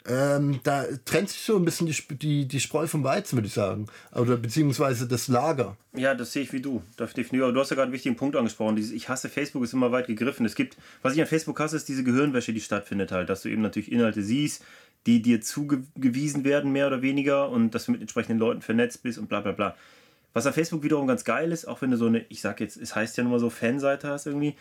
ähm, da trennt sich so ein bisschen die, die, die Spreu vom Weizen, würde ich sagen. Oder beziehungsweise das Lager. Ja, das sehe ich wie du. Du hast ja gerade einen wichtigen Punkt angesprochen. Dieses Ich hasse Facebook ist immer weit gegriffen. Es gibt, was ich an Facebook hasse, ist diese Gehirnwäsche, die stattfindet halt. Dass du eben natürlich Inhalte siehst, die dir zugewiesen werden, mehr oder weniger, und dass du mit entsprechenden Leuten vernetzt bist und bla bla bla. Was an Facebook wiederum ganz geil ist, auch wenn du so eine, ich sag jetzt, es heißt ja nur mal so, Fanseite hast irgendwie,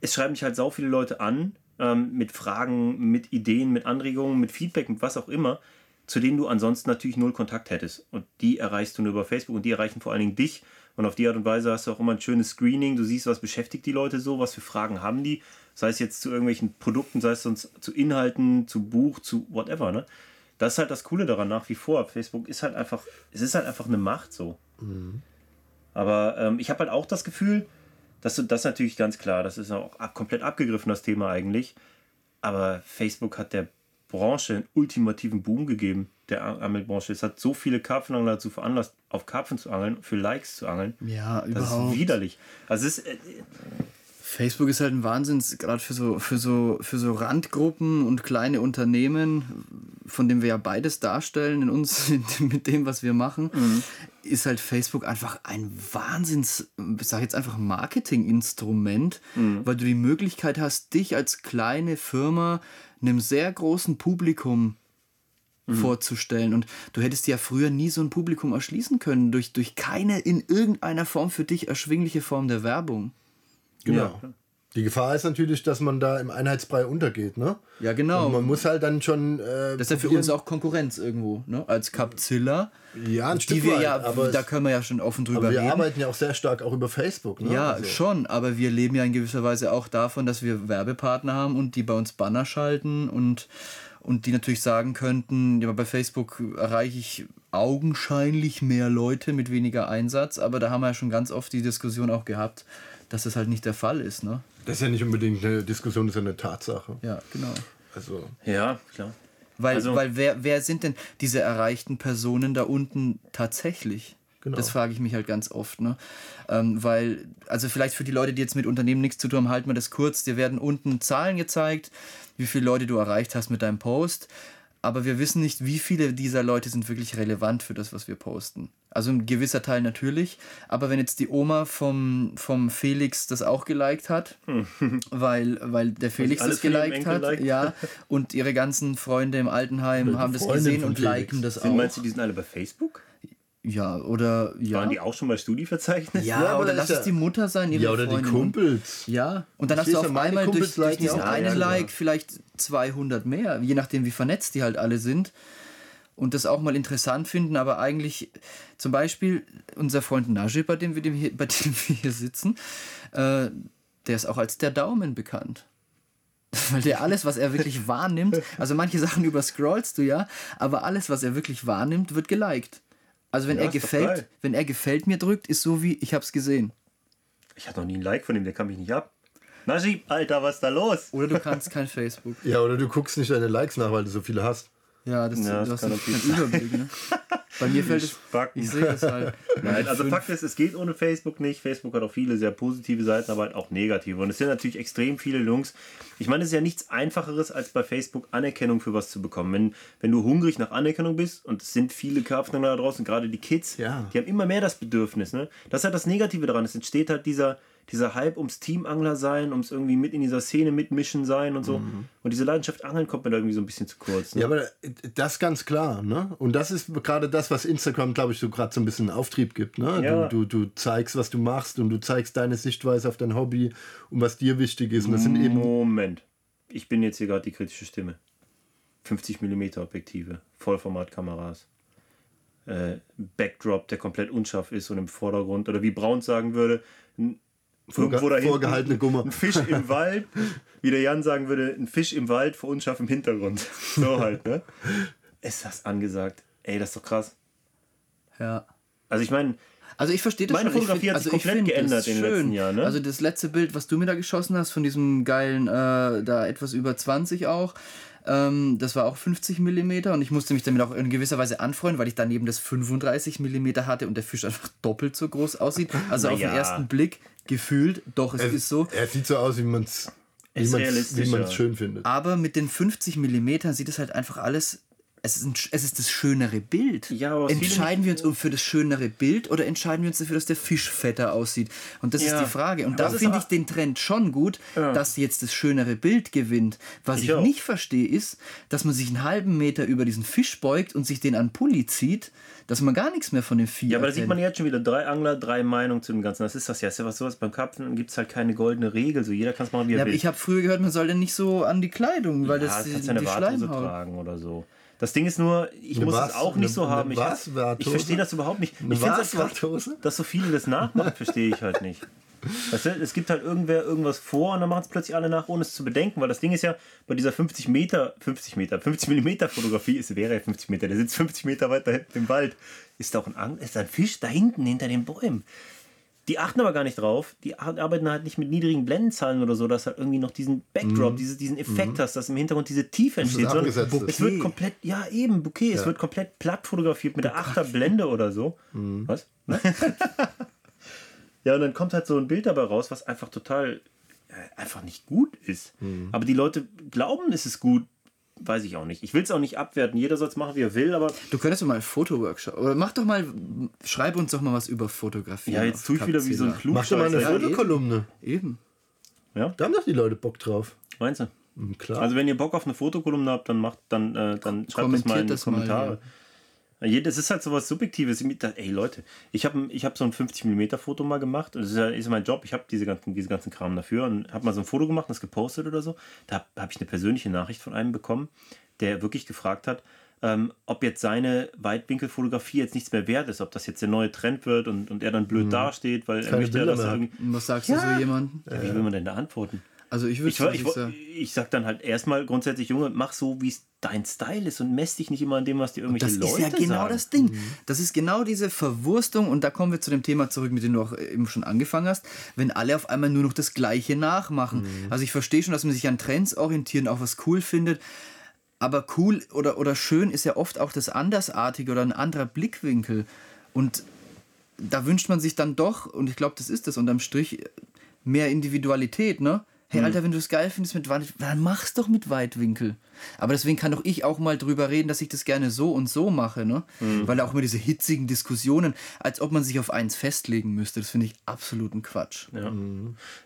es schreiben dich halt sau viele Leute an ähm, mit Fragen, mit Ideen, mit Anregungen, mit Feedback, mit was auch immer, zu denen du ansonsten natürlich null Kontakt hättest. Und die erreichst du nur über Facebook und die erreichen vor allen Dingen dich. Und auf die Art und Weise hast du auch immer ein schönes Screening. Du siehst, was beschäftigt die Leute so, was für Fragen haben die. Sei es jetzt zu irgendwelchen Produkten, sei es sonst zu Inhalten, zu Buch, zu whatever. Ne? Das ist halt das Coole daran nach wie vor. Facebook ist halt einfach, es ist halt einfach eine Macht so. Aber ähm, ich habe halt auch das Gefühl, dass du das natürlich ganz klar, das ist auch ab, komplett abgegriffen, das Thema eigentlich. Aber Facebook hat der Branche einen ultimativen Boom gegeben, der An- Angelbranche. Es hat so viele Karpfenangler dazu veranlasst, auf Karpfen zu angeln, für Likes zu angeln. Ja, Das überhaupt. ist widerlich. Also es ist, äh, Facebook ist halt ein Wahnsinn, gerade für so, für, so, für so Randgruppen und kleine Unternehmen, von dem wir ja beides darstellen in uns, *laughs* mit dem, was wir machen, ist halt Facebook einfach ein Wahnsinns, ich sag jetzt einfach Marketinginstrument, weil du die Möglichkeit hast, dich als kleine Firma einem sehr großen Publikum vorzustellen. Und du hättest ja früher nie so ein Publikum erschließen können durch, durch keine in irgendeiner Form für dich erschwingliche Form der Werbung. Genau. Die Gefahr ist natürlich, dass man da im Einheitsbrei untergeht, ne? Ja, genau. Und man muss halt dann schon. Äh, Das ist ja für uns auch Konkurrenz irgendwo, ne? Als Capzilla. Ja, ein Stück wir weit, ja, aber, da können wir ja schon offen drüber aber wir reden. arbeiten ja auch sehr stark auch über Facebook, ne? Ja, Also- schon, aber wir leben ja in gewisser Weise auch davon, dass wir Werbepartner haben und die bei uns Banner schalten und, und die natürlich sagen könnten, ja, bei Facebook erreiche ich augenscheinlich mehr Leute mit weniger Einsatz, aber da haben wir ja schon ganz oft die Diskussion auch gehabt, dass das halt nicht der Fall ist, ne? Das ist ja nicht unbedingt eine Diskussion, das ist ja eine Tatsache. Ja, genau. Also, ja, klar. Weil, Also- weil wer, wer sind denn diese erreichten Personen da unten tatsächlich? Genau. Das frage ich mich halt ganz oft. Ne? Ähm, weil, also vielleicht für die Leute, die jetzt mit Unternehmen nichts zu tun haben, halten wir das kurz. Dir werden unten Zahlen gezeigt, wie viele Leute du erreicht hast mit deinem Post. Aber wir wissen nicht, wie viele dieser Leute sind wirklich relevant für das, was wir posten. Also ein gewisser Teil natürlich. Aber wenn jetzt die Oma vom, vom Felix das auch geliked hat, weil, weil der Felix das geliked hat, liked? ja, und ihre ganzen Freunde im Altenheim haben das Freundin gesehen und Felix. liken das Sind, auch. meinst du, die sind alle bei Facebook? Ja, oder ja. Waren die auch schon bei StudiVerzeichnis? Ja, Ja, aber oder lass es die Mutter sein, ihre Ja, oder die Freundin. Kumpels. Ja, und dann Ich hast du auf einmal durch, Kumpels durch diesen einen. Like vielleicht 200 mehr, je nachdem wie vernetzt die halt alle sind. Und das auch mal interessant finden, aber eigentlich zum Beispiel unser Freund Najib, bei dem wir, dem hier, bei *laughs* dem wir hier sitzen, äh, der ist auch als der Daumen bekannt. *laughs* Weil der alles, was er wirklich wahrnimmt, also manche Sachen überscrollst du ja, aber alles, was er wirklich wahrnimmt, wird geliked. Also wenn Ja, er gefällt, wenn er gefällt mir drückt, ist so wie ich hab's gesehen. Ich hatte noch nie ein Like von ihm, der kann mich nicht ab. Najib, Alter, was ist da los? Oder du kannst kein Facebook. Ja, oder du guckst nicht deine Likes nach, weil du so viele hast. Ja, das, Ja, das du hast kann natürlich Überblick, ne? *laughs* Bei mir fällt es. Ich sehe das halt. *laughs* Nein, also Fünf- Fakt ist, es geht ohne Facebook nicht. Facebook hat auch viele sehr positive Seiten, aber halt auch negative. Und es sind natürlich extrem viele Jungs. Ich meine, es ist ja nichts Einfacheres, als bei Facebook Anerkennung für was zu bekommen. Wenn, wenn du hungrig nach Anerkennung bist, und es sind viele Karpfner da draußen, gerade die Kids, Ja. die haben immer mehr das Bedürfnis. Ne? Das ist halt das Negative daran. Es entsteht halt dieser, dieser Hype ums Teamangler sein, ums irgendwie mit in dieser Szene mitmischen sein und so. Und diese Leidenschaft Angeln kommt mir da irgendwie so ein bisschen zu kurz. Ne? Ja, aber das ganz klar, ne? Und das ist gerade das, was Instagram, glaube ich, so gerade so ein bisschen Auftrieb gibt, ne? Ja. Du, du, du zeigst, was du machst und du zeigst deine Sichtweise auf dein Hobby und was dir wichtig ist. Und das sind eben Moment. Ich bin jetzt hier gerade die kritische Stimme. 50 mm Objektive, Vollformatkameras. Äh, Backdrop, der komplett unscharf ist und im Vordergrund. Oder wie Braun sagen würde, ein, irgendwo da hinten vorgehaltene Gummer. Ein Fisch im *laughs* Wald, wie der Jan sagen würde, ein Fisch im Wald vor unscharf im Hintergrund. *laughs* So halt, ne? Ist das angesagt? Ey, das ist doch krass. Ja. Also ich meine, Also ich verstehe das Meine schon. Ich Fotografie find- hat sich also komplett geändert das in den letzten Jahren, ne? Also das letzte Bild, was du mir da geschossen hast, von diesem geilen, äh, da etwas über 20 auch, ähm, das war auch 50 mm und ich musste mich damit auch in gewisser Weise anfreuen, weil ich daneben das 35 mm hatte und der Fisch einfach *laughs* doppelt so groß aussieht. Also auf den ersten Blick gefühlt, doch, es ist so. Er sieht so aus, wie man es wie man's ja. schön findet. Aber mit den 50 mm sieht es halt einfach alles. Es ist, ein, es ist das schönere Bild. Ja, entscheiden wir uns um für das schönere Bild oder entscheiden wir uns dafür, dass der Fisch fetter aussieht? Und das Ja. ist die Frage. Und Aber da das finde ich den Trend schon gut, dass jetzt das schönere Bild gewinnt. Was Ich ich, nicht verstehe, ist, dass man sich einen halben Meter über diesen Fisch beugt und sich den an Pulli zieht, dass man gar nichts mehr von dem Vieh Ja, aber da sieht man jetzt schon wieder drei Angler, drei Meinungen zu dem Ganzen. Das ist das ja. Ist ja was sowas. Beim Karpfen gibt es halt keine goldene Regel. So jeder kann es machen, wie er Ja, will. ich habe früher gehört, man soll denn nicht so an die Kleidung, weil ja, das die, ja eine die Schleimhaut. tragen oder so. Das Ding ist nur, ich Eine muss was? es auch nicht so Eine- haben. Ich, was? ich Warthose? verstehe das überhaupt nicht. Ich finde das krass, dass so viele das nachmachen, verstehe ich halt nicht. Weißt du, es gibt halt irgendwer irgendwas vor und dann machen es plötzlich alle nach, ohne es zu bedenken, weil das Ding ist ja, bei dieser 50 Meter, 50 Meter, 50 Millimeter Fotografie, es wäre ja 50 Meter, der sitzt 50 Meter weiter hinten im Wald, ist da auch ein, ist da ein Fisch da hinten hinter den Bäumen. Die achten aber gar nicht drauf. Die ar- arbeiten halt nicht mit niedrigen Blendenzahlen oder so, dass halt irgendwie noch diesen Backdrop, dieses, diesen Effekt hast, dass im Hintergrund diese Tiefe entsteht. sondern es wird komplett, ja eben, Bouquet, es wird komplett platt fotografiert mit der Achterblende oder so. Was? Ne? *laughs* ja, und dann kommt halt so ein Bild dabei raus, was einfach total äh, einfach nicht gut ist. Aber die Leute glauben, es ist gut, weiß ich auch nicht. Ich will es auch nicht abwerten. Jeder soll es machen, wie er will, aber Du könntest doch mal einen Fotoworkshop. Oder mach doch mal, schreib uns doch mal was über Fotografie. ja, jetzt tue ich wieder wie so ein Klug. Mach doch mal eine Klugscheißer. Fotokolumne. Eben. Da haben doch die Leute Bock drauf. Meinst du? Hm, Klar. Also wenn ihr Bock auf eine Fotokolumne habt, dann macht dann, äh, dann schreibt das mal in die das mal, Kommentare. Ja, Das ist halt so was Subjektives. Ey Leute, ich habe ich hab so ein 50mm Foto mal gemacht. Und das ist, ja, ist mein Job. Ich habe diese ganzen, diese ganzen Kram dafür und habe mal so ein Foto gemacht und das gepostet oder so. Da habe hab ich eine persönliche Nachricht von einem bekommen, der wirklich gefragt hat, ähm, ob jetzt seine Weitwinkelfotografie jetzt nichts mehr wert ist, ob das jetzt der neue Trend wird und, und er dann blöd dasteht, weil er Mhm. Keine möchte ja, Bilder er mehr hat. irgendwie. Und was sagst du so jemandem? Ja, Wie will man denn da antworten? Also ich würde Ich, ich, ich, ich, sag dann halt erstmal grundsätzlich, Junge, mach so, wie es dein Style ist und mess dich nicht immer an dem, was dir irgendwelche das Leute ist ja genau sagen. das Ding. Das ist genau diese Verwurstung und da kommen wir zu dem Thema zurück, mit dem du auch eben schon angefangen hast, wenn alle auf einmal nur noch das Gleiche nachmachen. Also ich verstehe schon, dass man sich an Trends orientieren, auch was cool findet. Aber cool oder, oder schön ist ja oft auch das Andersartige oder ein anderer Blickwinkel. Und da wünscht man sich dann doch, und ich glaube, das ist das unterm Strich, mehr Individualität, ne? Hey, Alter, wenn du es geil findest mit Weit, dann mach's doch mit Weitwinkel. Aber deswegen kann doch ich auch mal drüber reden, dass ich das gerne so und so mache, ne? Weil auch immer diese hitzigen Diskussionen, als ob man sich auf eins festlegen müsste, das finde ich absoluten Quatsch. Ja.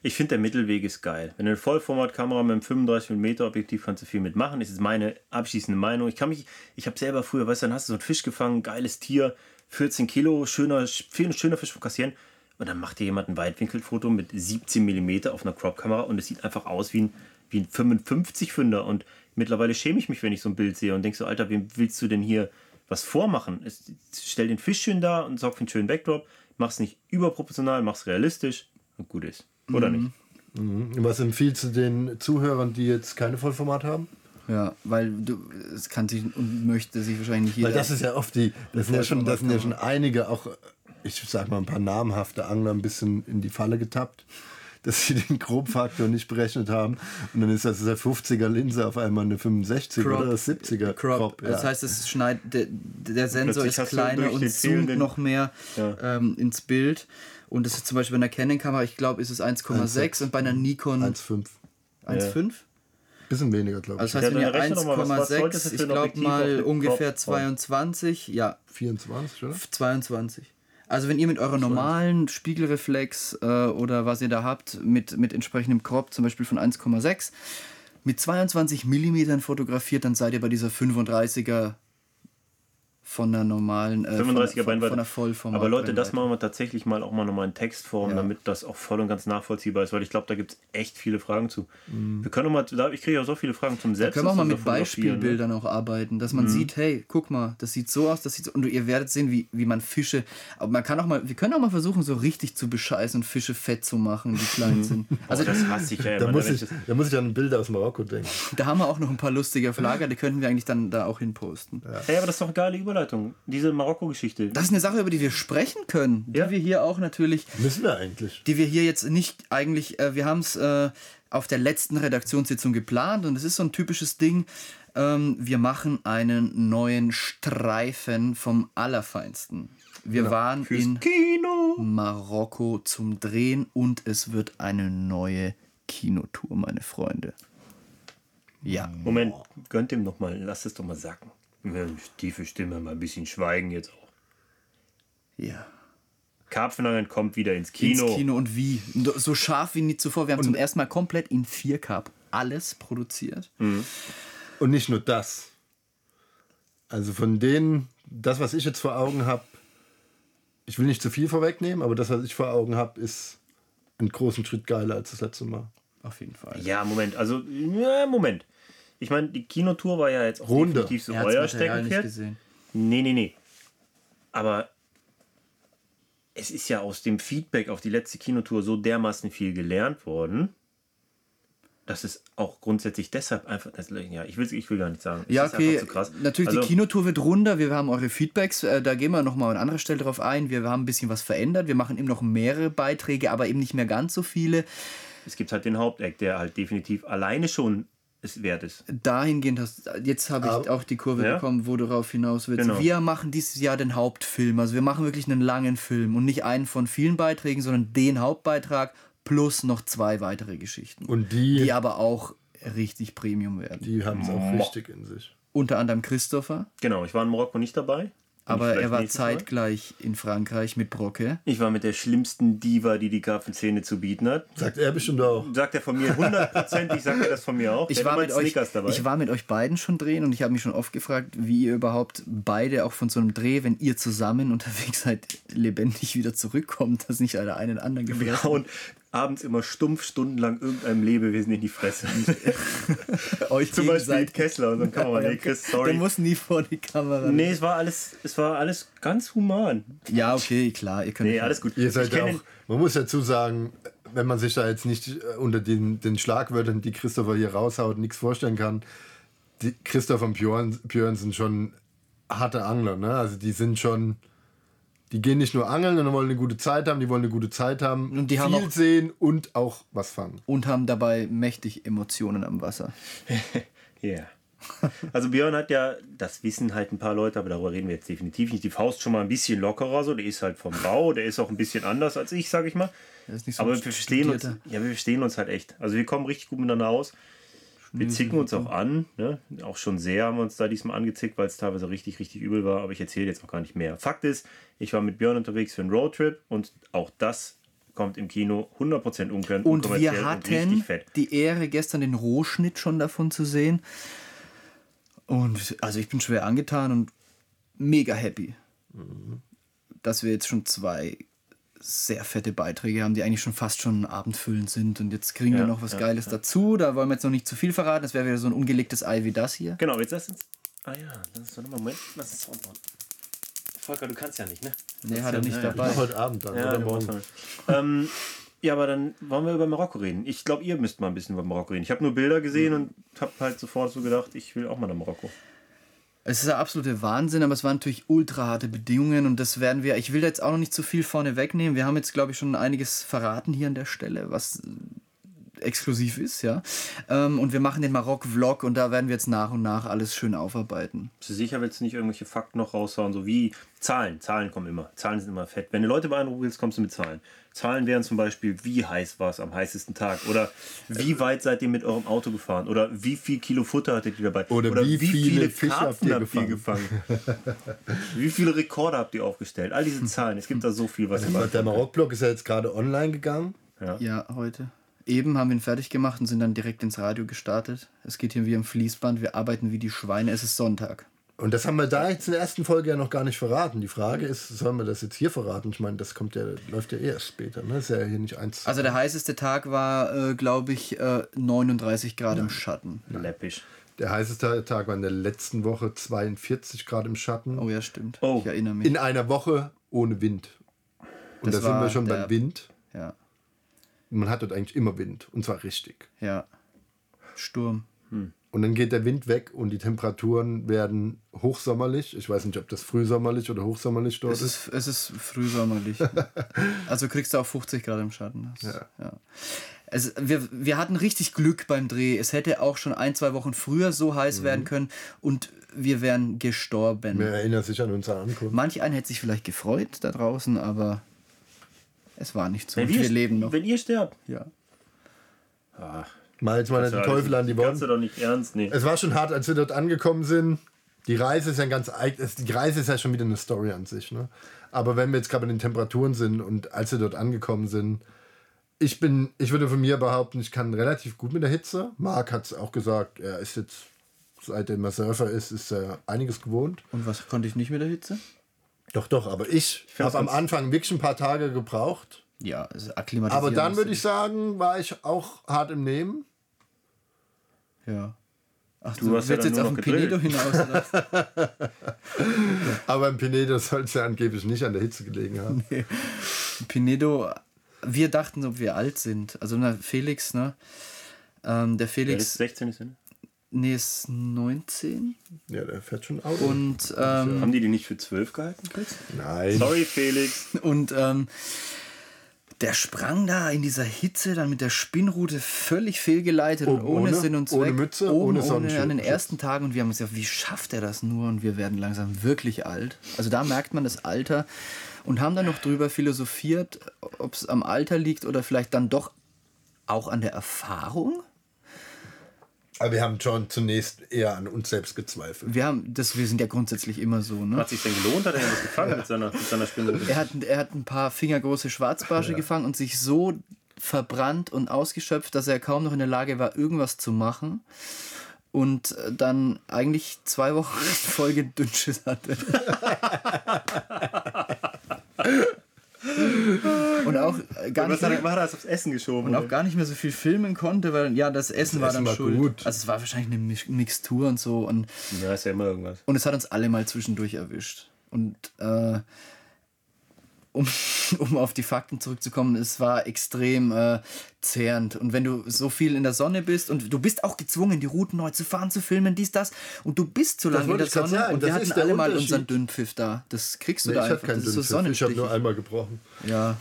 Ich finde, der Mittelweg ist geil. Wenn du eine Vollformatkamera mit einem 35mm Objektiv kannst du viel mitmachen. Das ist meine abschließende Meinung. Ich kann mich, ich habe selber früher, weißt du, dann hast du so einen Fisch gefangen, geiles Tier, 14 Kilo, schöner, viel- schöner Fisch vom Kassieren. Und dann macht dir jemand ein Weitwinkelfoto mit 17 mm auf einer Crop-Kamera und es sieht einfach aus wie ein, wie ein 55-Fünder. Und mittlerweile schäme ich mich, wenn ich so ein Bild sehe und denke so, Alter, wem willst du denn hier was vormachen? Es, stell den Fisch schön da und sorg für einen schönen Backdrop. Mach's nicht überproportional, mach's realistisch und gut ist. Oder nicht? Mhm. Was empfiehlst du den Zuhörern, die jetzt keine Vollformat haben? Ja, weil du, es kann sich und möchte sich wahrscheinlich nicht Weil jeder. das ist ja oft die, das sind ja schon, das sind ja schon einige, auch ich sag mal ein paar namhafte Angler ein bisschen in die Falle getappt, *laughs* dass sie den Grobfaktor nicht berechnet haben und dann ist das der 50er Linse auf einmal eine 65 Crop. oder das 70er Crop. ja. Das heißt, es schneidet, der, der Sensor ist kleiner und zoomt noch mehr Ja. ähm, ins Bild. Und das ist zum Beispiel bei einer Canon-Kamera, ich glaube, ist es 1,6 und bei einer Nikon 1,5. 1,5. Bisschen weniger, glaube Also ich. das heißt, Ja, wenn ihr rechne doch mal, was- was solltest du 1,6, für ich glaube mal ungefähr Crop bauen? 22, ja, 24, oder? 22. Also wenn ihr mit eurer normalen Spiegelreflex äh, oder was ihr da habt, mit, mit entsprechendem Crop, zum Beispiel von 1,6, mit 22 mm fotografiert, dann seid ihr bei dieser 35er von der normalen, äh, 35er von, von, von der Vollformat. Aber Leute, das machen wir tatsächlich mal auch mal nochmal in Textform, Ja. damit das auch voll und ganz nachvollziehbar ist, weil ich glaube, da gibt es echt viele Fragen zu. Mhm. Wir können auch mal, da- ich kriege auch so viele Fragen zum Da Selbst. können wir auch mal mit fotografieren, ne? Beispielbildern auch arbeiten, dass man sieht, hey, guck mal, das sieht so aus, das sieht so, und ihr werdet sehen, wie, wie man Fische, aber man kann auch mal, wir können auch mal versuchen, so richtig zu bescheißen und Fische fett zu machen, die klein *laughs* sind. Also das hasse ich ja Da immer. muss, wenn ich, das- da muss ich an Bilder aus Marokko denken. Da haben wir auch noch ein paar lustige auf Lager, die könnten wir eigentlich dann da auch hinposten. Hey, aber das ist doch eine geile Überleitung. Diese Marokko-Geschichte. Das ist eine Sache, über die wir sprechen können, die Ja. wir hier auch natürlich, Müssen wir eigentlich. die wir hier jetzt nicht eigentlich, äh, wir haben es äh, auf der letzten Redaktionssitzung geplant und es ist so ein typisches Ding, ähm, wir machen einen neuen Streifen vom Allerfeinsten. Wir waren in Kino. Marokko zum Drehen und es wird eine neue Kinotour, meine Freunde. Ja. Moment, gönnt ihm noch mal, lass es doch mal sacken. Tiefe Stimme, mal ein bisschen schweigen jetzt auch. Ja. Karpfenangeln kommt wieder ins Kino. Ins Kino und wie? So scharf wie nie zuvor. Wir haben zum ersten Mal komplett in 4K alles produziert. Und nicht nur das. Also von denen, das, was ich jetzt vor Augen habe, ich will nicht zu viel vorwegnehmen, aber das, was ich vor Augen habe, ist einen großen Schritt geiler als das letzte Mal. Auf jeden Fall. Ja, Moment, also, ja, Moment. Ich meine, die Kinotour war ja jetzt auch Runde. definitiv so Er euer Steckenpferd. Nee, nee, nee. Aber es ist ja aus dem Feedback auf die letzte Kinotour so dermaßen viel gelernt worden, dass es auch grundsätzlich deshalb einfach. Das, ja, ich will, ich will gar nicht sagen. Es Ja, ist okay. einfach zu krass. Natürlich, Also, die Kinotour wird runder. Wir haben eure Feedbacks. Äh, da gehen wir nochmal an anderer Stelle drauf ein. Wir haben ein bisschen was verändert. Wir machen eben noch mehrere Beiträge, aber eben nicht mehr ganz so viele. Es gibt halt den Haupteck, der halt definitiv alleine schon es wert ist. Dahingehend hast jetzt habe ich auch die Kurve Ja. bekommen, wo du darauf hinaus willst. Genau. Wir machen dieses Jahr den Hauptfilm. Also wir machen wirklich einen langen Film und nicht einen von vielen Beiträgen, sondern den Hauptbeitrag plus noch zwei weitere Geschichten. Und die, die die, aber auch richtig Premium werden. haben es auch richtig in sich. Unter anderem Christopher, Genau, ich war in Marokko nicht dabei. Ich aber er war nächstes Mal. zeitgleich in Frankreich mit Brocke. Ich war mit der schlimmsten Diva, die die Karpfenszene zu bieten hat. Sagt er bestimmt auch. Sagt er von mir hundertprozentig, sagt er das von mir auch. Ich war, mit euch, ich war mit euch beiden schon drehen und ich habe mich schon oft gefragt, wie ihr überhaupt beide auch von so einem Dreh, wenn ihr zusammen *laughs* unterwegs seid, lebendig wieder zurückkommt, dass nicht einer einen anderen gefressen hauen abends immer stumpf stundenlang irgendeinem Lebewesen in die Fresse. *laughs* euch Zum Beispiel. Kessler und dann kann man, nee, Chris, Der sorry. muss nie vor die Kamera. Nee, es war alles, es war alles ganz human. Ja, okay, klar. Ihr könnt Nee, alles gut. Ihr seid ja auch, man muss dazu sagen, wenn man sich da jetzt nicht äh, unter den, den Schlagwörtern, die Christopher hier raushaut, nichts vorstellen kann, die Christoph und Björn, Björn sind schon harte Angler, ne? Also die sind schon, die gehen nicht nur angeln und wollen eine gute Zeit haben, die wollen eine gute Zeit haben, Und die viel haben auch- sehen und auch was fangen. und haben dabei mächtig Emotionen am Wasser. *laughs* Ja. Also Björn hat ja, das wissen halt ein paar Leute, aber darüber reden wir jetzt definitiv nicht. Die Faust schon mal ein bisschen lockerer, so. Der ist halt vom Bau, der ist auch ein bisschen anders als ich, sag ich mal. Der ist nicht so aber wir verstehen uns, ja, wir verstehen uns halt echt. Also wir kommen richtig gut miteinander aus. Wir zicken uns auch an, ne? Auch schon sehr haben wir uns da diesmal angezickt, weil es teilweise richtig, richtig übel war. Aber ich erzähle jetzt auch gar nicht mehr. Fakt ist, ich war mit Björn unterwegs für einen Roadtrip und auch das kommt im Kino 100% unkön- Und wir und richtig hatten fett. die Ehre, gestern den Rohschnitt schon davon zu sehen. Und also ich bin schwer angetan und mega happy, dass wir jetzt schon zwei sehr fette Beiträge haben, die eigentlich schon fast schon abendfüllend sind. Und jetzt kriegen wir Ja, noch was ja, Geiles dazu. Da wollen wir jetzt noch nicht zu viel verraten. Das wäre wieder so ein ungelegtes Ei wie das hier. Genau, jetzt lass uns. Ah ja, das ist doch nochmal Moment. Lass uns Soundboard. Volker, du kannst ja nicht, ne? Nee, hat er nicht ja, dabei. Heute Abend dann Ja, oder morgen. ähm, Ja, aber dann wollen wir über Marokko reden. Ich glaube, ihr müsst mal ein bisschen über Marokko reden. Ich habe nur Bilder gesehen und habe halt sofort so gedacht, ich will auch mal nach Marokko. Es ist der absolute Wahnsinn, aber es waren natürlich ultra harte Bedingungen und das werden wir. Ich will jetzt auch noch nicht zu viel vorne wegnehmen. Wir haben jetzt, glaube ich, schon einiges verraten hier an der Stelle, was exklusiv ist, ja. Ähm, und wir machen den Marokk-Vlog und da werden wir jetzt nach und nach alles schön aufarbeiten. Bist du sicher, willst du nicht irgendwelche Fakten noch raushauen, so wie Zahlen? Zahlen kommen immer. Zahlen sind immer fett. Wenn du Leute beeindrucken willst, kommst du mit Zahlen. Zahlen wären zum Beispiel, wie heiß war es am heißesten Tag? Oder wie weit seid ihr mit eurem Auto gefahren? Oder wie viel Kilo Futter hattet ihr dabei? Oder wie viele Fische habt ihr gefangen? *laughs* wie viele Rekorde habt ihr aufgestellt? All diese Zahlen. Es gibt da so viel, was ihr macht. Der Marokk-Blog ist ja jetzt gerade online gegangen. Ja. ja, heute. Eben haben wir ihn fertig gemacht und sind dann direkt ins Radio gestartet. Es geht hier wie am Fließband. Wir arbeiten wie die Schweine. Es ist Sonntag. Und das haben wir da jetzt in der ersten Folge ja noch gar nicht verraten. Die Frage ist, sollen wir das jetzt hier verraten? Ich meine, das kommt ja, läuft ja erst später. Ne? ist ja hier nicht eins. Also der heißeste Tag war, äh, glaube ich, äh, 39 Grad Nein. im Schatten. Läppisch. Der heißeste Tag war in der letzten Woche 42 Grad im Schatten. Oh ja, stimmt. Oh. Ich erinnere mich. In einer Woche ohne Wind. Und das da sind wir schon beim Wind. Ja. Man hat dort eigentlich immer Wind. Und zwar richtig. Ja. Sturm. Hm. Und dann geht der Wind weg und die Temperaturen werden hochsommerlich. Ich weiß nicht, ob das frühsommerlich oder hochsommerlich dort es ist. Es ist frühsommerlich. *laughs* also kriegst du auch 50 Grad im Schatten. Das, ja. ja. Es, wir, wir hatten richtig Glück beim Dreh. Es hätte auch schon ein, zwei Wochen früher so heiß mhm. werden können und wir wären gestorben. Wer erinnert sich an unsere Ankunft? Manch einen hätte sich vielleicht gefreut da draußen, aber es war nicht so. Wenn wir, wir leben noch. Wenn ihr sterbt? Ja. Ach. Mal jetzt mal den Teufel an die Wand. Kannst du doch nicht ernst nehmen. Es war schon hart, als wir dort angekommen sind. Die Reise ist ja ganz die Reise ist ja schon wieder eine Story an sich. Ne? Aber wenn wir jetzt gerade bei den Temperaturen sind und als wir dort angekommen sind, ich bin, ich würde von mir behaupten, ich kann relativ gut mit der Hitze. Marc hat es auch gesagt, er ist jetzt, seitdem er Surfer ist, ist er einiges gewohnt. Und was konnte ich nicht mit der Hitze? Doch, doch, aber ich, ich habe am Anfang wirklich ein paar Tage gebraucht. Ja, akklimatisieren. Aber dann würde ich sagen, war ich auch hart im Nehmen. Ja. Ach, du, du willst ja jetzt auf den Pinedo hinaus. *laughs* aber im Pinedo soll es ja angeblich nicht an der Hitze gelegen haben. Nee. Pinedo, wir dachten, ob wir alt sind. Also na, Felix, ne? Ähm, der Felix. Der ist 16 ist er, ne? Nee, ist 19. Ja, der fährt schon Auto. Und, ähm, Haben die die nicht für 12 gehalten, Chris? Nein. Sorry, Felix. *laughs* Und ähm, der sprang da in dieser Hitze dann mit der Spinnrute völlig fehlgeleitet oh, und ohne, ohne, Sinn und Zweck. Ohne Mütze, oben, ohne Sonnenschutz. An den ersten Tagen und wir haben uns gesagt, wie schafft er das nur? Und wir werden langsam wirklich alt. Also da merkt man das Alter und haben dann noch drüber philosophiert, ob es am Alter liegt oder vielleicht dann doch auch an der Erfahrung. Aber wir haben schon zunächst eher an uns selbst gezweifelt. Wir, haben, das, wir sind ja grundsätzlich immer so. Ne? Hat sich denn gelohnt? Hat er was gefangen mit seiner, mit seiner Spinne? Er hat, er hat ein paar fingergroße Schwarzbarsche ja. gefangen und sich so verbrannt und ausgeschöpft, dass er kaum noch in der Lage war, irgendwas zu machen. Und dann eigentlich zwei Wochen *laughs* Folge Dünnschiss hatte. *laughs* *laughs* und auch gar nicht mehr, war das aufs Essen geschoben. Und auch gar nicht mehr so viel filmen konnte, weil ja, das Essen das war Essen dann war schuld. Gut. Also es war wahrscheinlich eine Mixtur und so. Und, ja, ist ja immer irgendwas. Und es hat uns alle mal zwischendurch erwischt. Und äh, um, *laughs* um auf die Fakten zurückzukommen, es war extrem äh, zehrend. Und wenn du so viel in der Sonne bist und du bist auch gezwungen, die Routen neu zu fahren, zu filmen, dies, das, und du bist zu lange in der Sonne sagen, und wir hatten alle mal unseren Dünnpfiff da. Das kriegst du nee, da ich einfach. Keinen das ist so ich habe nur einmal gebrochen. Ja.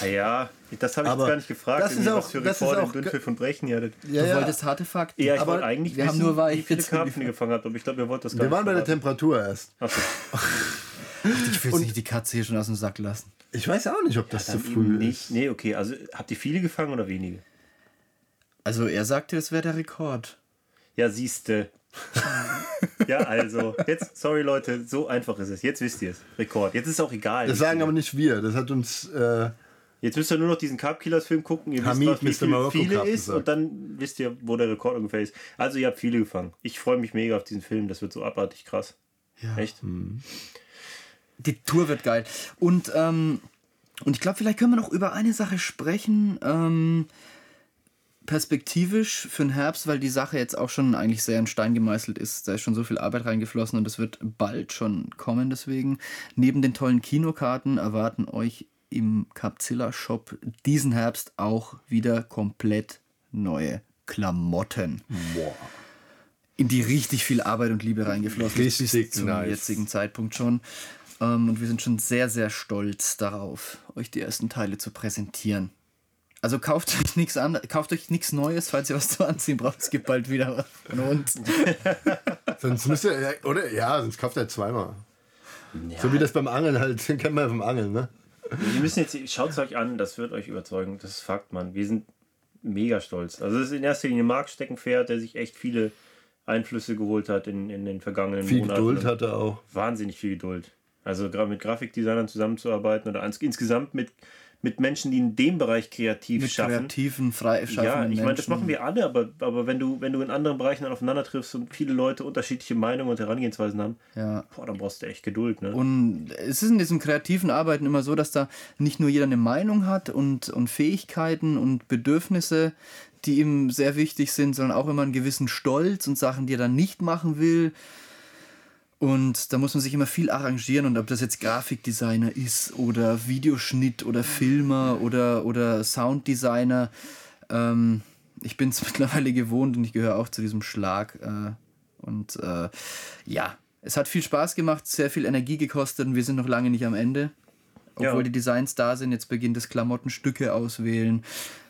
Ah ja, das habe ich jetzt gar nicht gefragt. Das ist auch, was für Rekorde Dünnpfiff und Brechen ihr hattet. Ja, du ja. wolltest harte Fakten. Ja, ich aber eigentlich wir wissen, haben nur wie viele Karpfen ihr gefangen habt, aber ich glaube, ihr wollt das gar Wir waren bei der Temperatur erst. Achso. *laughs* Ich will nicht die Katze hier schon aus dem Sack lassen. Ich weiß auch nicht, ob das ja, zu früh nicht. ist. Nee, okay. Also habt ihr viele gefangen oder wenige? Also er sagte, das wäre der Rekord. Ja, siehste. ja, also, jetzt, sorry Leute, so einfach ist es. Jetzt wisst ihr es. Rekord. Jetzt ist es auch egal. Das sagen aber nicht wir. Das hat uns. Äh, Jetzt müsst ihr nur noch diesen Carb Killers Film gucken. Ihr Hamid wisst, was, wie viele ist gesagt. und dann wisst ihr, wo der Rekord ungefähr ist. Also ihr habt viele gefangen. Ich freue mich mega auf diesen Film. Das wird so abartig krass. Ja. Echt? Mhm. Die Tour wird geil. Und, ähm, und ich glaube, vielleicht können wir noch über eine Sache sprechen. Ähm, perspektivisch für den Herbst, weil die Sache jetzt auch schon eigentlich sehr in Stein gemeißelt ist. Da ist schon so viel Arbeit reingeflossen und es wird bald schon kommen. Deswegen, neben den tollen Kinokarten erwarten euch im Capzilla Shop diesen Herbst auch wieder komplett neue Klamotten. Boah. In die richtig viel Arbeit und Liebe reingeflossen ist, bis Richtig zum nice. jetzigen Zeitpunkt schon. Ähm, und wir sind schon sehr, sehr stolz darauf, euch die ersten Teile zu präsentieren. Also kauft euch nichts an, kauft euch nichts Neues, falls ihr was zu anziehen braucht. Es gibt bald wieder was von uns. Sonst müsst ihr, ja, oder? Ja, sonst kauft er zweimal. So wie das beim Angeln halt, den *laughs* kennt man ja vom Angeln, ne? Wir müssen jetzt, schaut es euch an, das wird euch überzeugen. Das ist Fakt, Mann. Wir sind mega stolz. Also, es ist in erster Linie Marc Steckenpferd, der sich echt viele Einflüsse geholt hat in, in den vergangenen Viel Monaten. Geduld hat er auch. Wahnsinnig viel Geduld. Also, gerade mit Grafikdesignern zusammenzuarbeiten oder insgesamt mit, mit Menschen, die in dem Bereich kreativ Mit schaffen. kreativen, frei Ja, ich meine, das machen wir alle, aber, aber wenn, du, wenn du in anderen Bereichen dann aufeinander triffst und viele Leute unterschiedliche Meinungen und Herangehensweisen haben, Ja. boah, dann brauchst du echt Geduld. Ne? Und es ist in diesem kreativen Arbeiten immer so, dass da nicht nur jeder eine Meinung hat und, und Fähigkeiten und Bedürfnisse, die ihm sehr wichtig sind, sondern auch immer einen gewissen Stolz und Sachen, die er dann nicht machen will. Und da muss man sich immer viel arrangieren und ob das jetzt Grafikdesigner ist oder Videoschnitt oder Filmer oder, oder Sounddesigner. Ähm, ich bin es *laughs* mittlerweile gewohnt und ich gehöre auch zu diesem Schlag. Äh, und äh, ja, es hat viel Spaß gemacht, sehr viel Energie gekostet und wir sind noch lange nicht am Ende. Obwohl Ja. die Designs da sind, jetzt beginnt das Klamottenstücke auswählen.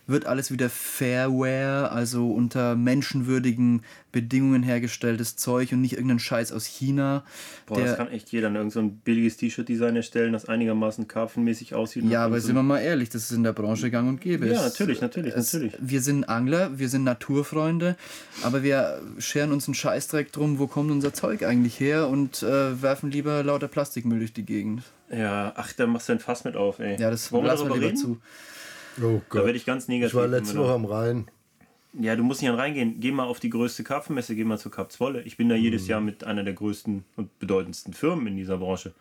Wird alles wieder Fairware, also unter menschenwürdigen Bedingungen hergestelltes Zeug und nicht irgendein Scheiß aus China. Boah, das kann echt jeder. ne? Irgend so ein billiges T-Shirt-Design erstellen, das einigermaßen karpfenmäßig aussieht. ja, aber so- sind wir mal ehrlich, das ist in der Branche gang und gäbe. Ja, natürlich, natürlich, es, natürlich. Wir sind Angler, wir sind Naturfreunde, aber wir scheren uns einen Scheißdreck drum, wo kommt unser Zeug eigentlich her und äh, werfen lieber lauter Plastikmüll durch die Gegend. Ja, ach, da machst du ein Fass mit auf, ey. Ja, das wir lassen wir lieber zu. Oh Da werde Gott. ich ganz negativ. Ich war letzte. Woche am Rhein. Ja, du musst nicht reingehen. Geh mal auf die größte Karpfenmesse, geh mal zur Karpzwolle. Ich bin da jedes Mhm. Jahr mit einer der größten und bedeutendsten Firmen in dieser Branche.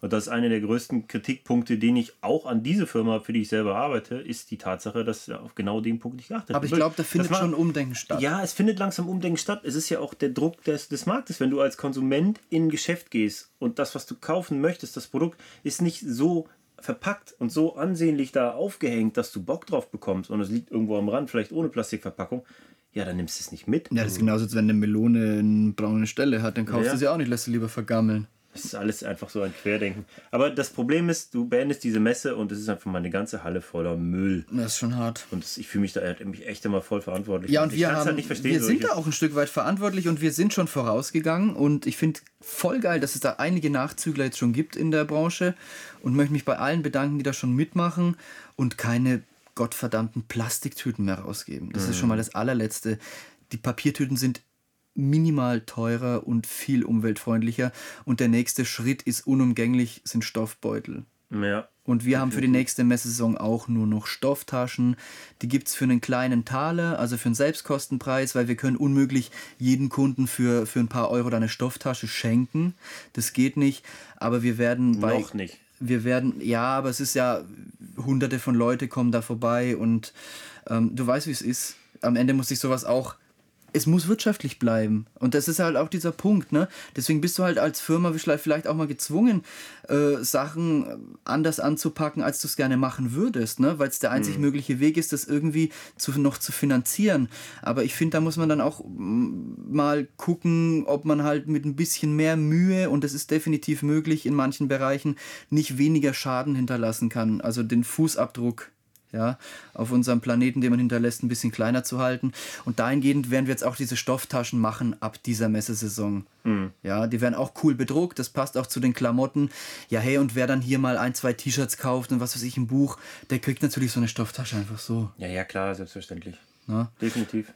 Und das ist einer der größten Kritikpunkte, den ich auch an diese Firma, für die ich selber arbeite, ist die Tatsache, dass auf genau den Punkt nicht geachtet Aber ich wird. glaube, da findet war- schon Umdenken statt. Ja, es findet langsam Umdenken statt. Es ist ja auch der Druck des, des Marktes. Wenn du als Konsument in ein Geschäft gehst und das, was du kaufen möchtest, das Produkt, ist nicht so verpackt und so ansehnlich da aufgehängt, dass du Bock drauf bekommst und es liegt irgendwo am Rand, vielleicht ohne Plastikverpackung, ja, dann nimmst du es nicht mit. Ja, das ist genauso, als wenn eine Melone eine braune Stelle hat, dann kaufst Ja. du sie auch nicht, lässt sie lieber vergammeln. Das ist alles einfach so ein Querdenken. Aber das Problem ist, du beendest diese Messe und es ist einfach mal eine ganze Halle voller Müll. Das ist schon hart. Und das, ich fühle mich da mich echt immer voll verantwortlich. Ja, und ich wir, kann's haben, halt nicht verstehen. wir sind da auch ein Stück weit verantwortlich und wir sind schon vorausgegangen und ich finde voll geil, dass es da einige Nachzügler jetzt schon gibt in der Branche und möchte mich bei allen bedanken, die da schon mitmachen und keine gottverdammten Plastiktüten mehr rausgeben. Das ist schon mal das allerletzte. Die Papiertüten sind minimal teurer und viel umweltfreundlicher und der nächste Schritt ist unumgänglich, sind Stoffbeutel. Ja. Und wir haben für die nächste Messesaison auch nur noch Stofftaschen. Die gibt es für einen kleinen Taler, also für einen Selbstkostenpreis, weil wir können unmöglich jeden Kunden für, für ein paar Euro da eine Stofftasche schenken. Das geht nicht. Aber wir werden bei. Noch nicht. Wir werden, ja, aber es ist ja, hunderte von Leute kommen da vorbei und ähm, du weißt, wie es ist. Am Ende muss sich sowas auch es muss wirtschaftlich bleiben. Und das ist halt auch dieser Punkt, ne? Deswegen bist du halt als Firma vielleicht auch mal gezwungen, äh, Sachen anders anzupacken, als du es gerne machen würdest, ne? Weil es der einzig mögliche Weg ist, das irgendwie zu, noch zu finanzieren. Aber ich finde, da muss man dann auch mal gucken, ob man halt mit ein bisschen mehr Mühe, und das ist definitiv möglich in manchen Bereichen, nicht weniger Schaden hinterlassen kann. Also den Fußabdruck ja, auf unserem Planeten, den man hinterlässt, ein bisschen kleiner zu halten. Und dahingehend werden wir jetzt auch diese Stofftaschen machen ab dieser Messesaison. Ja, die werden auch cool bedruckt, das passt auch zu den Klamotten. Ja, hey, und wer dann hier mal ein, zwei T-Shirts kauft und was weiß ich, ein Buch, der kriegt natürlich so eine Stofftasche einfach so. Ja, ja, klar, selbstverständlich. Ne? Definitiv.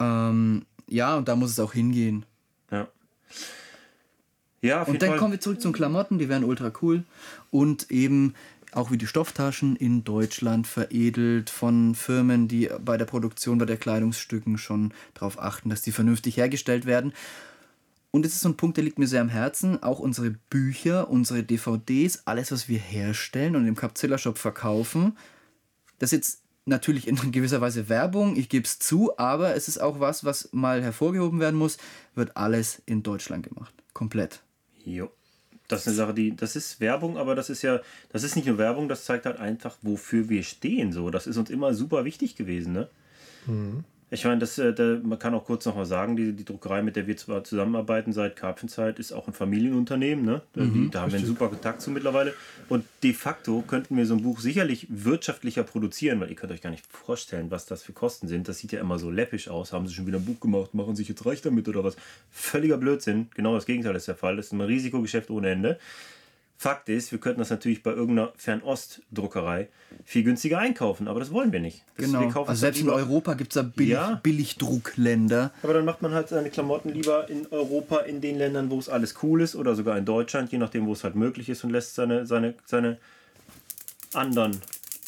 Ähm, ja, und da muss es auch hingehen. Ja. Ja, Und dann Fall. kommen wir zurück zu den Klamotten, die wären ultra cool. Und eben auch wie die Stofftaschen in Deutschland veredelt von Firmen, die bei der Produktion bei der Kleidungsstücken schon darauf achten, dass die vernünftig hergestellt werden. Und es ist so ein Punkt, der liegt mir sehr am Herzen. Auch unsere Bücher, unsere DVDs, alles, was wir herstellen und im Capzilla Shop verkaufen, das ist jetzt natürlich in gewisser Weise Werbung, ich gebe es zu, aber es ist auch was, was mal hervorgehoben werden muss, wird alles in Deutschland gemacht. Komplett. Jo. Das ist eine Sache, die, das ist Werbung, aber das ist ja, das ist nicht nur Werbung, das zeigt halt einfach, wofür wir stehen. So, das ist uns immer super wichtig gewesen, ne? Mhm. Ich meine, das, äh, da, man kann auch kurz noch mal sagen, die, die Druckerei, mit der wir zwar zusammenarbeiten seit Karpfenzeit, ist auch ein Familienunternehmen. Ne? Da, die, da haben wir einen super Kontakt zu mittlerweile. Und de facto könnten wir so ein Buch sicherlich wirtschaftlicher produzieren, weil ihr könnt euch gar nicht vorstellen, was das für Kosten sind. Das sieht ja immer so läppisch aus. Haben sie schon wieder ein Buch gemacht, machen sich jetzt reich damit oder was? Völliger Blödsinn. Genau das Gegenteil ist der Fall. Das ist ein Risikogeschäft ohne Ende. Fakt ist, wir könnten das natürlich bei irgendeiner Fernost-Druckerei viel günstiger einkaufen, aber das wollen wir nicht. Das, wir Genau. kaufen Also selbst in Europa gibt es da billig, Ja. Billigdruckländer. Aber dann macht man halt seine Klamotten lieber in Europa, in den Ländern, wo es alles cool ist, oder sogar in Deutschland, je nachdem, wo es halt möglich ist, und lässt seine, seine, seine anderen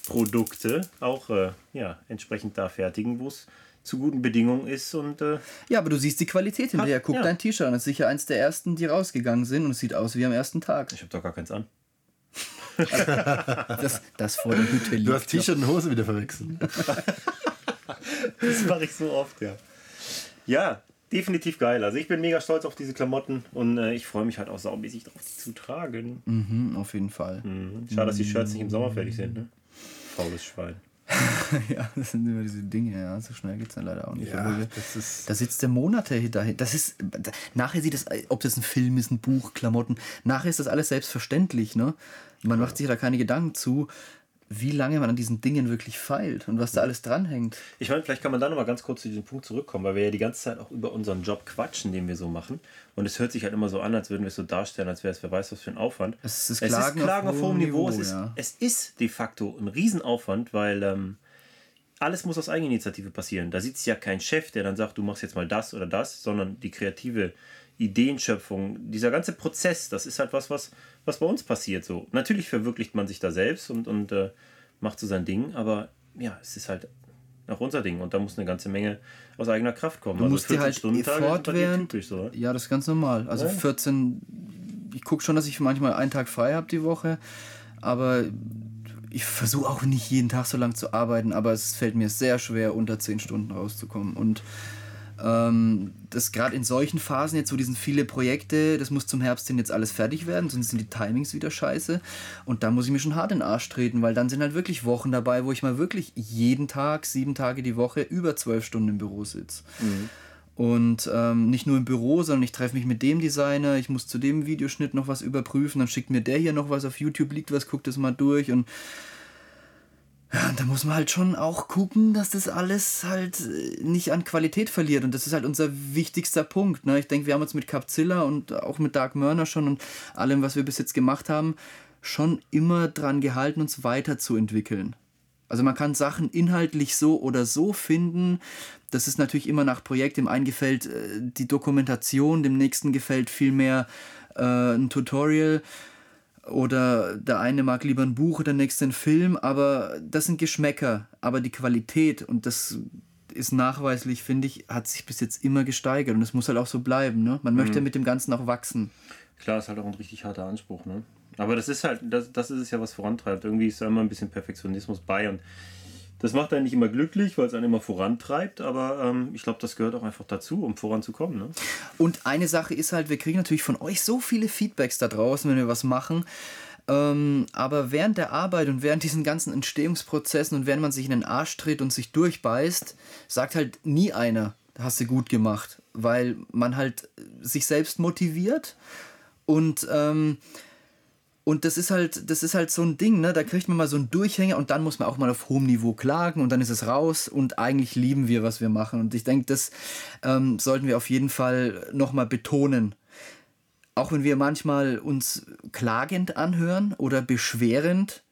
Produkte auch äh, ja, entsprechend da fertigen, wo es zu guten Bedingungen ist. Und äh, Ja, aber du siehst die Qualität hinterher. Guck ja. dein T-Shirt an. Das ist sicher eins der ersten, die rausgegangen sind und es sieht aus wie am ersten Tag. ich habe doch gar keins an. Das, das vor der Hütte liegt. Du hast T-Shirt und Hose wieder verwechselt. *laughs* Das mache ich so oft, ja. Ja, definitiv geil. Also ich bin mega stolz auf diese Klamotten und äh, ich freue mich halt auch saumäßig drauf, die zu tragen. Mhm, auf jeden Fall. Schade, dass die Shirts nicht im Sommer fertig sind, ne? Faules Schwein. *laughs* Ja, das sind immer diese Dinge, ja. So schnell geht es dann leider auch nicht. Ja, wir- das ist- da sitzt der Monate dahin. Das ist, nachher sieht das, ob das ein Film ist, ein Buch, Klamotten, nachher ist das alles selbstverständlich, ne? Man macht sich da keine Gedanken zu, wie lange man an diesen Dingen wirklich feilt und was da alles dranhängt. Ich meine, vielleicht kann man da noch mal ganz kurz zu diesem Punkt zurückkommen, weil wir ja die ganze Zeit auch über unseren Job quatschen, den wir so machen. Und es hört sich halt immer so an, als würden wir es so darstellen, als wäre es wer weiß was für ein Aufwand. Es ist Klagen auf auf hohem hohem Niveau. Niveau, es, ist, ja. es ist de facto ein Riesenaufwand, weil ähm, alles muss aus Eigeninitiative passieren. Da sitzt ja kein Chef, der dann sagt, du machst jetzt mal das oder das, sondern die kreative Ideenschöpfung, dieser ganze Prozess, das ist halt was, was, was bei uns passiert. So. Natürlich verwirklicht man sich da selbst und, und äh, macht so sein Ding, aber ja, es ist halt auch unser Ding und da muss eine ganze Menge aus eigener Kraft kommen. Du musst dir halt dir fortwährend. typisch so. Ja, das ist ganz normal. Also Ja. 14, ich gucke schon, dass ich manchmal einen Tag frei habe die Woche, aber ich versuche auch nicht jeden Tag so lang zu arbeiten, aber es fällt mir sehr schwer, unter 10 Stunden rauszukommen. Und ähm, das gerade in solchen Phasen jetzt, wo diesen viele Projekte, das muss zum Herbst hin jetzt alles fertig werden, sonst sind die Timings wieder scheiße. Und da muss ich mir schon hart in den Arsch treten, weil dann sind halt wirklich Wochen dabei, wo ich mal wirklich jeden Tag, sieben Tage die Woche, über zwölf Stunden im Büro sitze. Und ähm, nicht nur im Büro, sondern ich treffe mich mit dem Designer, ich muss zu dem Videoschnitt noch was überprüfen, dann schickt mir der hier noch was auf YouTube, liegt was, guckt das mal durch und ja, da muss man halt schon auch gucken, dass das alles halt äh, nicht an Qualität verliert. Und das ist halt unser wichtigster Punkt. Ne? Ich denke, wir haben uns mit Capzilla und auch mit Dark Mörner schon und allem, was wir bis jetzt gemacht haben, schon immer dran gehalten, uns weiterzuentwickeln. Also man kann Sachen inhaltlich so oder so finden. Das ist natürlich immer nach Projekt. Dem einen gefällt äh, die Dokumentation, dem nächsten gefällt vielmehr äh, ein Tutorial oder der eine mag lieber ein Buch, der nächste einen Film, aber das sind Geschmäcker. Aber die Qualität und das ist nachweislich, finde ich, hat sich bis jetzt immer gesteigert und es muss halt auch so bleiben. Ne? Man möchte mit dem Ganzen auch wachsen. Klar, ist halt auch ein richtig harter Anspruch, ne? Aber das ist halt, das, das ist es ja, was vorantreibt. Irgendwie ist da immer ein bisschen Perfektionismus bei und das macht einen nicht immer glücklich, weil es einen immer vorantreibt, aber ähm, ich glaube, das gehört auch einfach dazu, um voranzukommen, ne? Und eine Sache ist halt, wir kriegen natürlich von euch so viele Feedbacks da draußen, wenn wir was machen. Ähm, aber während der Arbeit und während diesen ganzen Entstehungsprozessen und während man sich in den Arsch tritt und sich durchbeißt, sagt halt nie einer, hast du gut gemacht, weil man halt sich selbst motiviert und ähm, und das ist halt, das ist halt so ein Ding, ne? Da kriegt man mal so einen Durchhänger und dann muss man auch mal auf hohem Niveau klagen und dann ist es raus und eigentlich lieben wir, was wir machen. Und ich denke, das ähm, sollten wir auf jeden Fall nochmal betonen. Auch wenn wir manchmal uns klagend anhören oder beschwerend,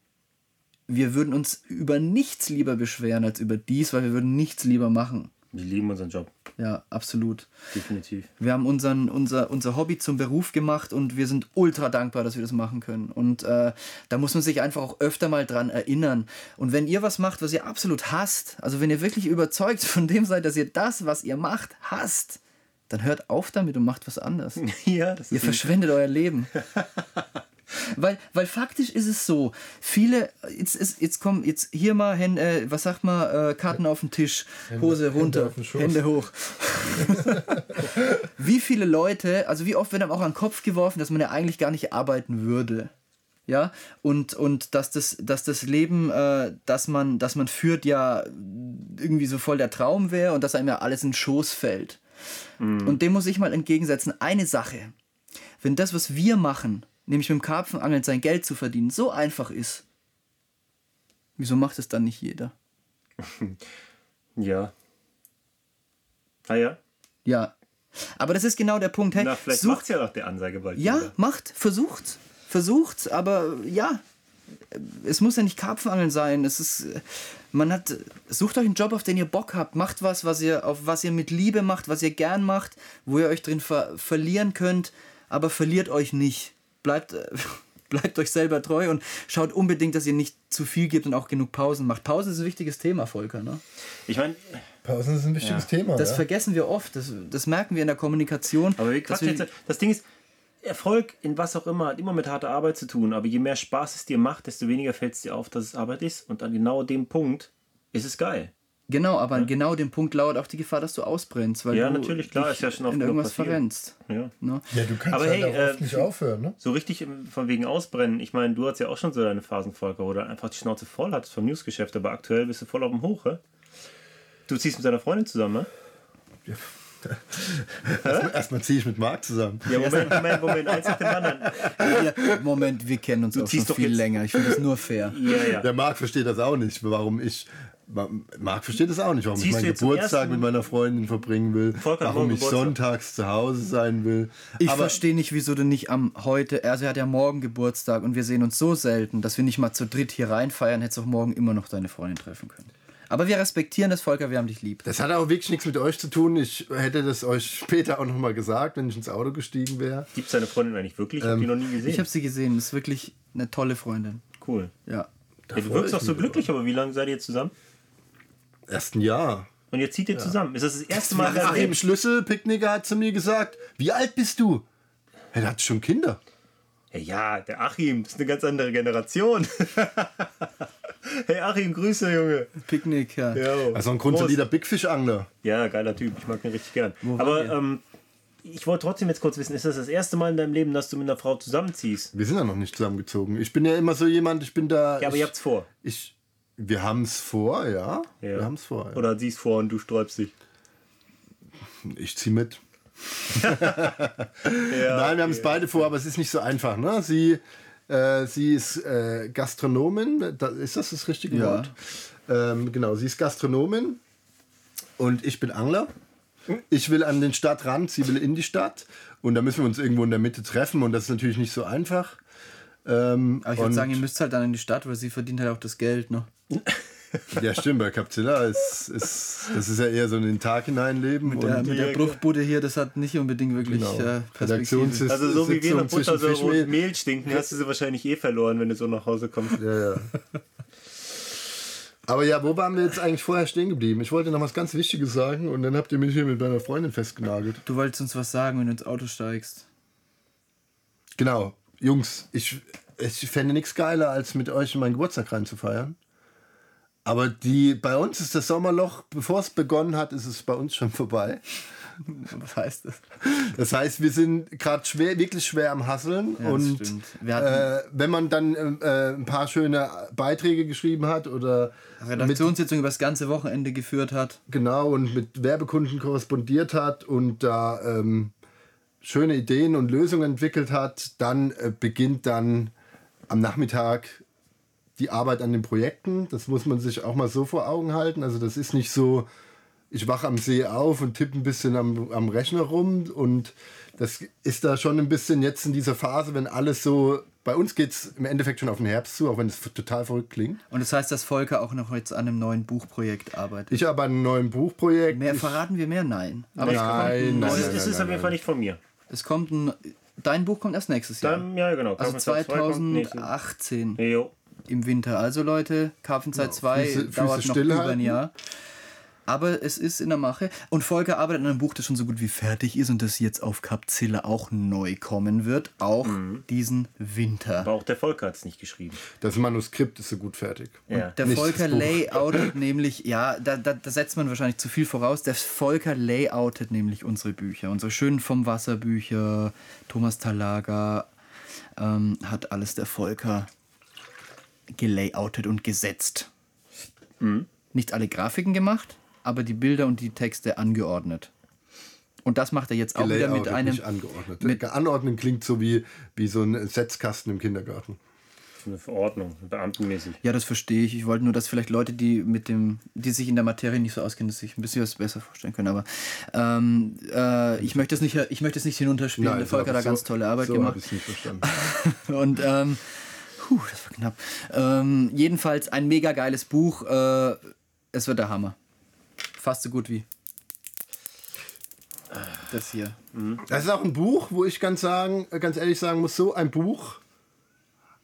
wir würden uns über nichts lieber beschweren als über dies, weil wir würden nichts lieber machen. Wir lieben unseren Job, Ja, absolut. definitiv. Wir haben unseren, unser, unser Hobby zum Beruf gemacht und wir sind ultra dankbar, dass wir das machen können. Und äh, da muss man sich einfach auch öfter mal dran erinnern. Und wenn ihr was macht, was ihr absolut hasst, also wenn ihr wirklich überzeugt *laughs* von dem seid, dass ihr das, was ihr macht, hasst, dann hört auf damit und macht was anderes. *laughs* Ja, das Ihr ist ein, verschwendet euer Leben. *laughs* weil, weil faktisch ist es so, viele, jetzt, ist, jetzt kommen, jetzt hier mal, Hände, äh, was sagt man, äh, Karten auf den Tisch, Hose Hände runter, Schoß. Hände hoch. *laughs* wie viele Leute, also wie oft wird einem auch an den Kopf geworfen, dass man ja eigentlich gar nicht arbeiten würde. Ja, und, und dass, das, dass das Leben, äh, das, man, das man führt, ja irgendwie so voll der Traum wäre und dass einem ja alles in den Schoß fällt. Und dem muss ich mal entgegensetzen, eine Sache. Wenn das, was wir machen, nämlich mit dem Karpfenangeln sein Geld zu verdienen, so einfach ist, wieso macht es dann nicht jeder? *laughs* Ja. Ah ja. Ja. Aber das ist genau der Punkt. Hey, Na, vielleicht sucht- macht's ja doch der Ansage bald Ja, wieder. macht, versucht. Versucht, aber ja. Es muss ja nicht Karpfenangeln sein. Es ist, man hat, sucht euch einen Job, auf den ihr Bock habt. Macht was, was ihr, auf was ihr mit Liebe macht, was ihr gern macht, wo ihr euch drin ver verlieren könnt, aber verliert euch nicht. Bleibt, äh, *laughs* bleibt euch selber treu und schaut unbedingt, dass ihr nicht zu viel gebt und auch genug Pausen macht. Pausen ist ein wichtiges Thema, Volker. Ne? Ich meine, Pausen ist ein wichtiges Thema. Das ja? vergessen wir oft. Das, das merken wir in der Kommunikation. aber wir dass quatschen jetzt, das Ding ist, Erfolg in was auch immer hat immer mit harter Arbeit zu tun. Aber je mehr Spaß es dir macht, desto weniger fällt es dir auf, dass es Arbeit ist. Und an genau dem Punkt ist es geil. Genau, aber an genau dem Punkt lauert auch die Gefahr, dass du ausbrennst, weil Ja, du natürlich, klar, dich ist ja schon oft in irgendwas verrennst. Ja. Ne? ja, du kannst Aber halt hey, auch oft äh, nicht aufhören, ne? So richtig von wegen Ausbrennen. Ich meine, du hast ja auch schon so deine Phasen, Volker, wo du einfach die Schnauze voll hattest vom Newsgeschäft, aber aktuell bist du voll auf dem Hoch, hä? Du ziehst mit deiner Freundin zusammen, ne? Erstmal, erstmal ziehe ich mit Marc zusammen. Ja, Moment, Moment, Moment, eins nach dem anderen. Ja, Moment, wir kennen uns auch schon viel jetzt- länger. Ich finde das nur fair. Ja, ja. Der Marc versteht das auch nicht, warum ich. Marc versteht das auch nicht, warum Ziehst ich meinen Geburtstag mit meiner Freundin verbringen will, Volker hat warum ich Geburtstag. sonntags zu Hause sein will. Ich Aber verstehe nicht, wieso du nicht am heute, also er hat ja morgen Geburtstag und wir sehen uns so selten, dass wir nicht mal zu dritt hier reinfeiern, hättest auch morgen immer noch deine Freundin treffen können. Aber wir respektieren das, Volker, wir haben dich lieb. das hat auch wirklich nichts mit euch zu tun. Ich hätte das euch später auch nochmal gesagt, wenn ich ins Auto gestiegen wäre. Gibt es deine Freundin eigentlich wirklich? Ich habe die noch nie gesehen. Ich habe sie gesehen, ist wirklich eine tolle Freundin. cool. Ja. Ja, du wirkst auch so glücklich, aber wie lange seid ihr jetzt zusammen? Erst ein Jahr. Und jetzt zieht ihr zusammen. Ist das das erste Mal in deinem Achim Leben? Schlüssel, Picknicker, hat zu mir gesagt, wie alt bist du? Er hat schon Kinder. Ja, ja, der Achim, das ist eine ganz andere Generation. *laughs* hey Achim, Grüße, Junge. Picknick, ja. Ja, Also ein grundsolider Bigfish-Angler. ja geiler Typ, ich mag ihn richtig gern. waren Aber ähm, ich wollte trotzdem jetzt kurz wissen, ist das das erste Mal in deinem Leben, dass du mit einer Frau zusammenziehst? Wir sind ja noch nicht zusammengezogen. Ich bin ja immer so jemand, ich bin da. Ja, aber ich, ihr habt's vor. Ich, wir haben es vor, ja. Ja. Wir haben es vor. Ja. Oder sie ist vor und du sträubst dich. Ich zieh mit. *laughs* Ja, Nein, wir haben es beide vor, aber es ist nicht so einfach. Ne? Sie, äh, sie ist äh, Gastronomin. Da, ist das das richtige. Wort? Ähm, genau, sie ist Gastronomin und ich bin Angler. Ich will an den Stadtrand, sie will in die Stadt. Und da müssen wir uns irgendwo in der Mitte treffen und das ist natürlich nicht so einfach. Ähm, Aber ich würde sagen, ihr müsst halt dann in die Stadt, weil sie verdient halt auch das Geld, ne? *laughs* Ja, stimmt, bei Capzilla ist, ist das ist ja eher so ein in den Tag hineinleben. Mit der, mit der Bruchbude hier, das hat nicht unbedingt wirklich Genau. äh, Perspektive. Also so wie wir Sitzung nach Butter so Fischmehl. Mehl stinken, hast du sie wahrscheinlich eh verloren, wenn du so nach Hause kommst. Ja, ja. Aber ja, wo waren wir jetzt eigentlich vorher stehen geblieben? Ich wollte noch was ganz Wichtiges sagen und dann habt ihr mich hier mit meiner Freundin festgenagelt. Du wolltest uns was sagen, wenn du ins Auto steigst. Genau, Jungs, ich, ich fände nichts geiler, als mit euch in meinen Geburtstag reinzufeiern. Aber die, bei uns ist das Sommerloch, bevor es begonnen hat, ist es bei uns schon vorbei. *laughs* Was heißt das? Das heißt, wir sind gerade schwer, wirklich schwer am Hasseln. Ja, und äh, wenn man dann äh, ein paar schöne Beiträge geschrieben hat oder Redaktionssitzung über das ganze Wochenende geführt hat. genau und mit Werbekunden korrespondiert hat und da ähm, schöne Ideen und Lösungen entwickelt hat, dann äh, beginnt dann am Nachmittag die Arbeit an den Projekten. Das muss man sich auch mal so vor Augen halten. Also das ist nicht so, ich wache am See auf und tippe ein bisschen am, am Rechner rum und das ist da schon ein bisschen jetzt in dieser Phase, wenn alles so, bei uns geht es im Endeffekt schon auf den Herbst zu, auch wenn es total verrückt klingt. Und das heißt, dass Volker auch noch jetzt an einem neuen Buchprojekt arbeitet. Ich habe an einem neuen Buchprojekt. Mehr verraten wir mehr? Nein. Aber es Nein, nein, Das ist, nein, das ist nein, auf jeden Fall nicht von mir. Es kommt ein. Dein Buch kommt erst nächstes Jahr. Dann, ja, genau. also Karpfenzeit 2 kommt nächsten- 2018 Jo. im Winter. Also Leute, Karpfenzeit 2 Füße- dauert Füße noch über ein Jahr. Aber es ist in der Mache. Und Volker arbeitet an einem Buch, das schon so gut wie fertig ist und das jetzt auf Capzilla auch neu kommen wird. Auch diesen Winter. Aber auch der Volker hat es nicht geschrieben. Das Manuskript ist so gut fertig. Ja. Der Nicht Volker layoutet *laughs* nämlich, ja, da, da, da setzt man wahrscheinlich zu viel voraus. Der Volker layoutet nämlich unsere Bücher. Unsere schönen vom Wasser Bücher. Thomas Talaga ähm, hat alles der Volker gelayoutet und gesetzt. Nicht alle Grafiken gemacht, aber die Bilder und die Texte angeordnet. Und das macht er jetzt auch wieder mit einem. nicht angeordnet. mit- Anordnen klingt so wie, wie so ein Setzkasten im Kindergarten. Eine Verordnung, beamtenmäßig. Ja, das verstehe ich. Ich wollte nur, dass vielleicht Leute, die mit dem, die sich in der Materie nicht so auskennen, dass sich ein bisschen was besser vorstellen können. Aber ähm, äh, ich möchte es nicht, ich möchte es nicht hinunterspielen. der Volker hat da so- ganz tolle Arbeit so gemacht. habe ich es nicht verstanden. *laughs* Und ähm, puh, das war knapp. Ähm, jedenfalls ein mega geiles Buch. Äh, es wird der Hammer. Fast so gut wie das hier. Das ist auch ein Buch, wo ich ganz, sagen, ganz ehrlich sagen muss, so ein Buch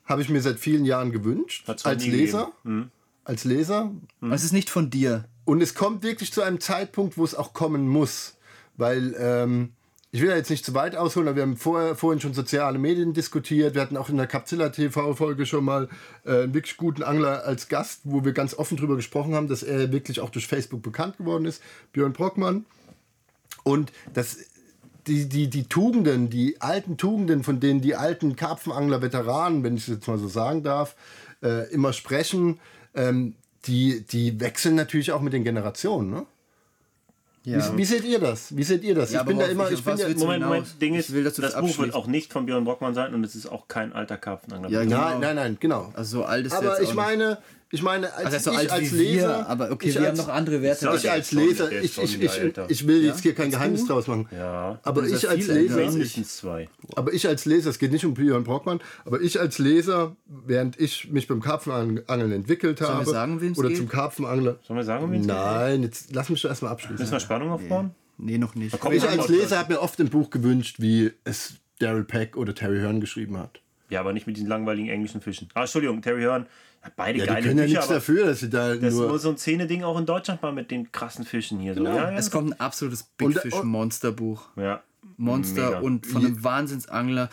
habe ich mir seit vielen Jahren gewünscht. Hat's noch Als nie Leser. Als Leser. Und Es ist nicht von dir. Und es kommt wirklich zu einem Zeitpunkt, wo es auch kommen muss. Weil, ähm, ich will ja jetzt nicht zu weit ausholen, aber wir haben vorher, vorhin schon soziale Medien diskutiert. Wir hatten auch in der Capzilla TV-Folge schon mal äh, einen wirklich guten Angler als Gast, wo wir ganz offen drüber gesprochen haben, dass er wirklich auch durch Facebook bekannt geworden ist, Björn Brockmann. Und das, die, die, die Tugenden, die alten Tugenden, von denen die alten Karpfenangler-Veteranen, wenn ich es jetzt mal so sagen darf, äh, immer sprechen, ähm, die, die wechseln natürlich auch mit den Generationen. Ne? Ja. Wie, wie seht ihr das? Wie seht ihr das? Ja, ich bin da immer, ich bin du Moment? Moment, Ding Ich ist, will, dass du das das Buch wird auch nicht von Björn Brockmann sein und es ist auch kein alter Karpfenangler. Ja, genau. Nein, nein, nein, genau. Also so alt ist er Aber jetzt ich auch meine, ich meine, als. Also so ich alt als Leser, wir, aber okay, ich wir als, haben noch andere Werte. Ja, ich als Leser, ich, ich, ich, ich will jetzt hier kein Geheimnis draus machen. Ja. Aber ich ja als. Leser, Mindestens zwei. aber ich als Leser, es geht nicht um Björn Brockmann, aber ich als Leser, während ich mich beim Karpfenangeln entwickelt wir habe, sagen, wem's oder geht? zum Karpfenangler. Sollen wir sagen, wen es geht? Nein, jetzt lass mich doch erstmal Müssen abschließen. wir Spannung aufbauen? Nee, noch nicht. komm, Ich Ja, als Leser habe mir oft ein Buch gewünscht, wie es Daryl Peck oder Terry Hearn geschrieben hat. Ja, aber nicht mit diesen langweiligen englischen Fischen. Ah, Entschuldigung, Terry Hearn. Ja, beide Ja, die geile können ja Bücher, nichts dafür, dass sie da das ist nur... nur so ein Szene-Ding auch in Deutschland mal mit den krassen Fischen hier. So. Ja, ja, Es kommt ein absolutes Big Und- Fish und- Monster Buch. ja. Monster Mega. und von einem Wahnsinnsangler,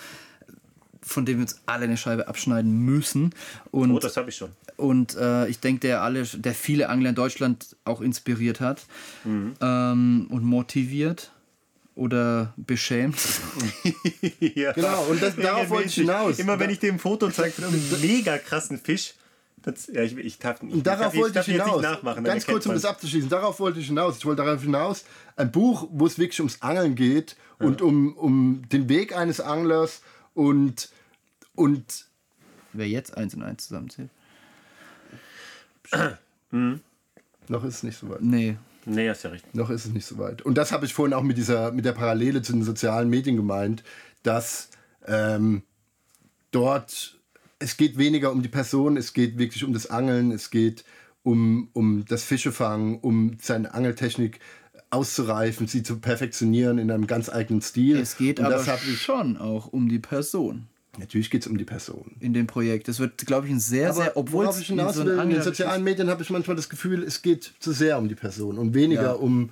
von dem wir uns alle eine Scheibe abschneiden müssen. Und, Oh, das habe ich schon. und äh, ich denke, der, alle, der viele Angler in Deutschland auch inspiriert hat Mhm. ähm, und motiviert oder beschämt. *laughs* ja. Genau, und das- darauf wollte ich hinaus. Immer wenn ich dem ein Foto zeige von *laughs* einem mega krassen Fisch, das, ja, ich, ich darf, ich, Und darauf ich, wollte ich hinaus. Ganz kurz, um das abzuschließen. Darauf wollte ich hinaus. Ich wollte darauf hinaus. Ein Buch, wo es wirklich ums Angeln geht und um, um den Weg eines Anglers und, und Wer jetzt eins und eins zusammenzählt? *clears throat* noch ist es nicht so weit. Nee. Nee, hast ja recht. Noch ist es nicht so weit. Und das habe ich vorhin auch mit dieser mit der Parallele zu den sozialen Medien gemeint, dass ähm, dort es geht weniger um die Person, es geht wirklich um das Angeln, es geht um, um das Fischefangen, um seine Angeltechnik auszureifen, sie zu perfektionieren in einem ganz eigenen Stil. Es geht Und aber schon auch um die Person natürlich geht es um die Person. in dem Projekt. Das wird, glaube ich, ein sehr, sehr, obwohl es ich hinaus so will, in den sozialen Medien habe ich manchmal das Gefühl, es geht zu sehr um die Person und weniger Ja. um,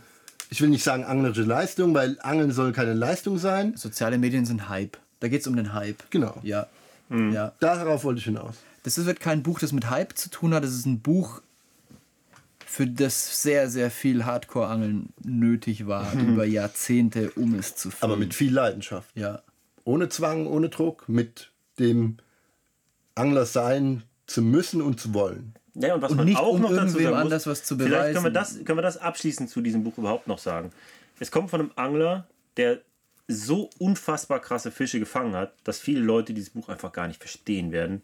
ich will nicht sagen anglerische Leistung, weil Angeln soll keine Leistung sein. Soziale Medien sind Hype. Da geht es um den Hype. Genau. Ja. Ja. Darauf wollte ich hinaus. Das wird kein Buch, das mit Hype zu tun hat. Das ist ein Buch, für das sehr, sehr viel Hardcore-Angeln nötig war über Jahrzehnte, um es zu füllen. Aber mit viel Leidenschaft. ja. Ohne Zwang, ohne Druck, mit dem Angler sein zu müssen und zu wollen. Ja, und was Und man nicht, auch um noch dazu sagen muss, anders was zu Vielleicht können wir, beweisen. das, können wir das abschließend zu diesem Buch überhaupt noch sagen. Es kommt von einem Angler, der so unfassbar krasse Fische gefangen hat, dass viele Leute dieses Buch einfach gar nicht verstehen werden.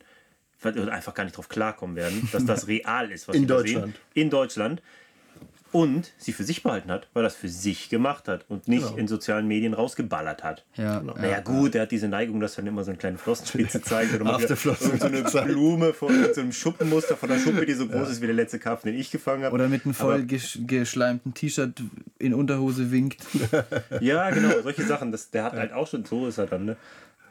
Oder einfach gar nicht drauf klarkommen werden, dass das *laughs* real ist, was In da Deutschland. Sehen. In Deutschland. Und sie für sich behalten hat, weil er das für sich gemacht hat und nicht Genau. in sozialen Medien rausgeballert hat. Ja. Naja, gut, er hat diese Neigung, dass er dann immer so eine kleine Flossenspitze *laughs* zeigt oder mal so eine. *laughs* Blume von so einem Schuppenmuster von der Schuppe, die so groß ist wie der letzte Karpfen, den ich gefangen habe. Oder mit einem voll gesch geschleimten T-Shirt in Unterhose winkt. *laughs* Ja, genau, solche Sachen. Das, der hat halt auch schon, so ist er dann, ne?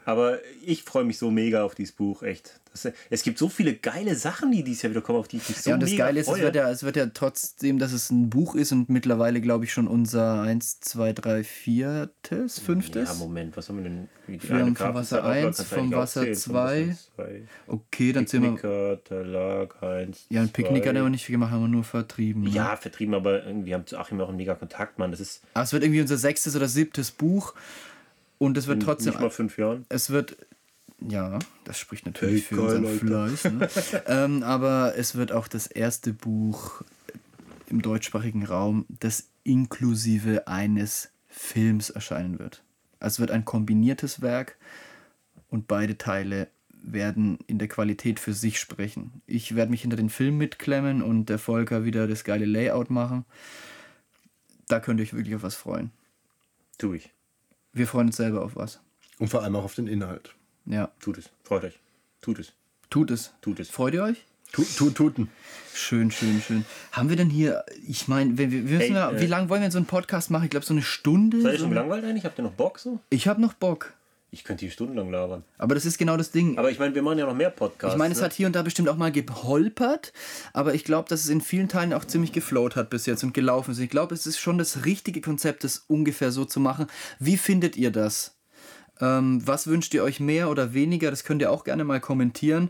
Aber ich freue mich so mega auf dieses Buch, echt. Das, es gibt so viele geile Sachen, die dieses Jahr wieder kommen, auf die ich mich so ja, und das Geile ist, es freue. wird, ja, es wird ja trotzdem, dass es ein Buch ist und mittlerweile, glaube ich, schon unser 1, 2, 3, 4, 5. Ja, Moment, was haben wir denn? Die Wir haben vom Wasser Grafenzeitauflage 1, kannst du vom Wasser aufzählen, vom Wasser 2. 2. Okay, dann sind wir. Picknicker, Talag 1. Ja, ein Picknick hat er aber nicht viel gemacht, haben wir nur vertrieben. Ne? Ja, vertrieben, aber irgendwie haben zu Achim auch einen mega Kontakt, Mann. Das ist Aber es wird irgendwie unser sechstes oder siebtes Buch und es wird trotzdem. nicht mal fünf Jahren. Es wird. Ja, das spricht natürlich Hey, für unseren Fleiß. Ne? *laughs* ähm, aber es wird auch das erste Buch im deutschsprachigen Raum, das inklusive eines Films erscheinen wird. Also es wird ein kombiniertes Werk und beide Teile werden in der Qualität für sich sprechen. Ich werde mich hinter den Film mitklemmen und der Volker wieder das geile Layout machen. Da könnt ihr euch wirklich auf was freuen. Tu ich. Wir freuen uns selber auf was. Und vor allem auch auf den Inhalt. Ja, Tut es. Freut euch. Tut es. tut es. Tut es. Freut ihr euch? Tu, tu, tuten. Schön, schön, schön. Haben wir denn hier, ich meine, wir, wir wir müssen Hey, ja, äh, wie lange wollen wir so einen Podcast machen? Ich glaube, so eine Stunde. Seid ihr so schon gelangweilt eigentlich? Habt ihr noch Bock so? ich habe noch Bock. Ich könnte hier stundenlang labern. Aber das ist genau das Ding. Aber ich meine, wir machen ja noch mehr Podcasts. ich meine, es ne? hat hier und da bestimmt auch mal geholpert, aber ich glaube, dass es in vielen Teilen auch ziemlich geflowt hat bis jetzt und gelaufen ist. Ich glaube, es ist schon das richtige Konzept, das ungefähr so zu machen. Wie findet ihr das? Ähm, was wünscht ihr euch mehr oder weniger? Das könnt ihr auch gerne mal kommentieren.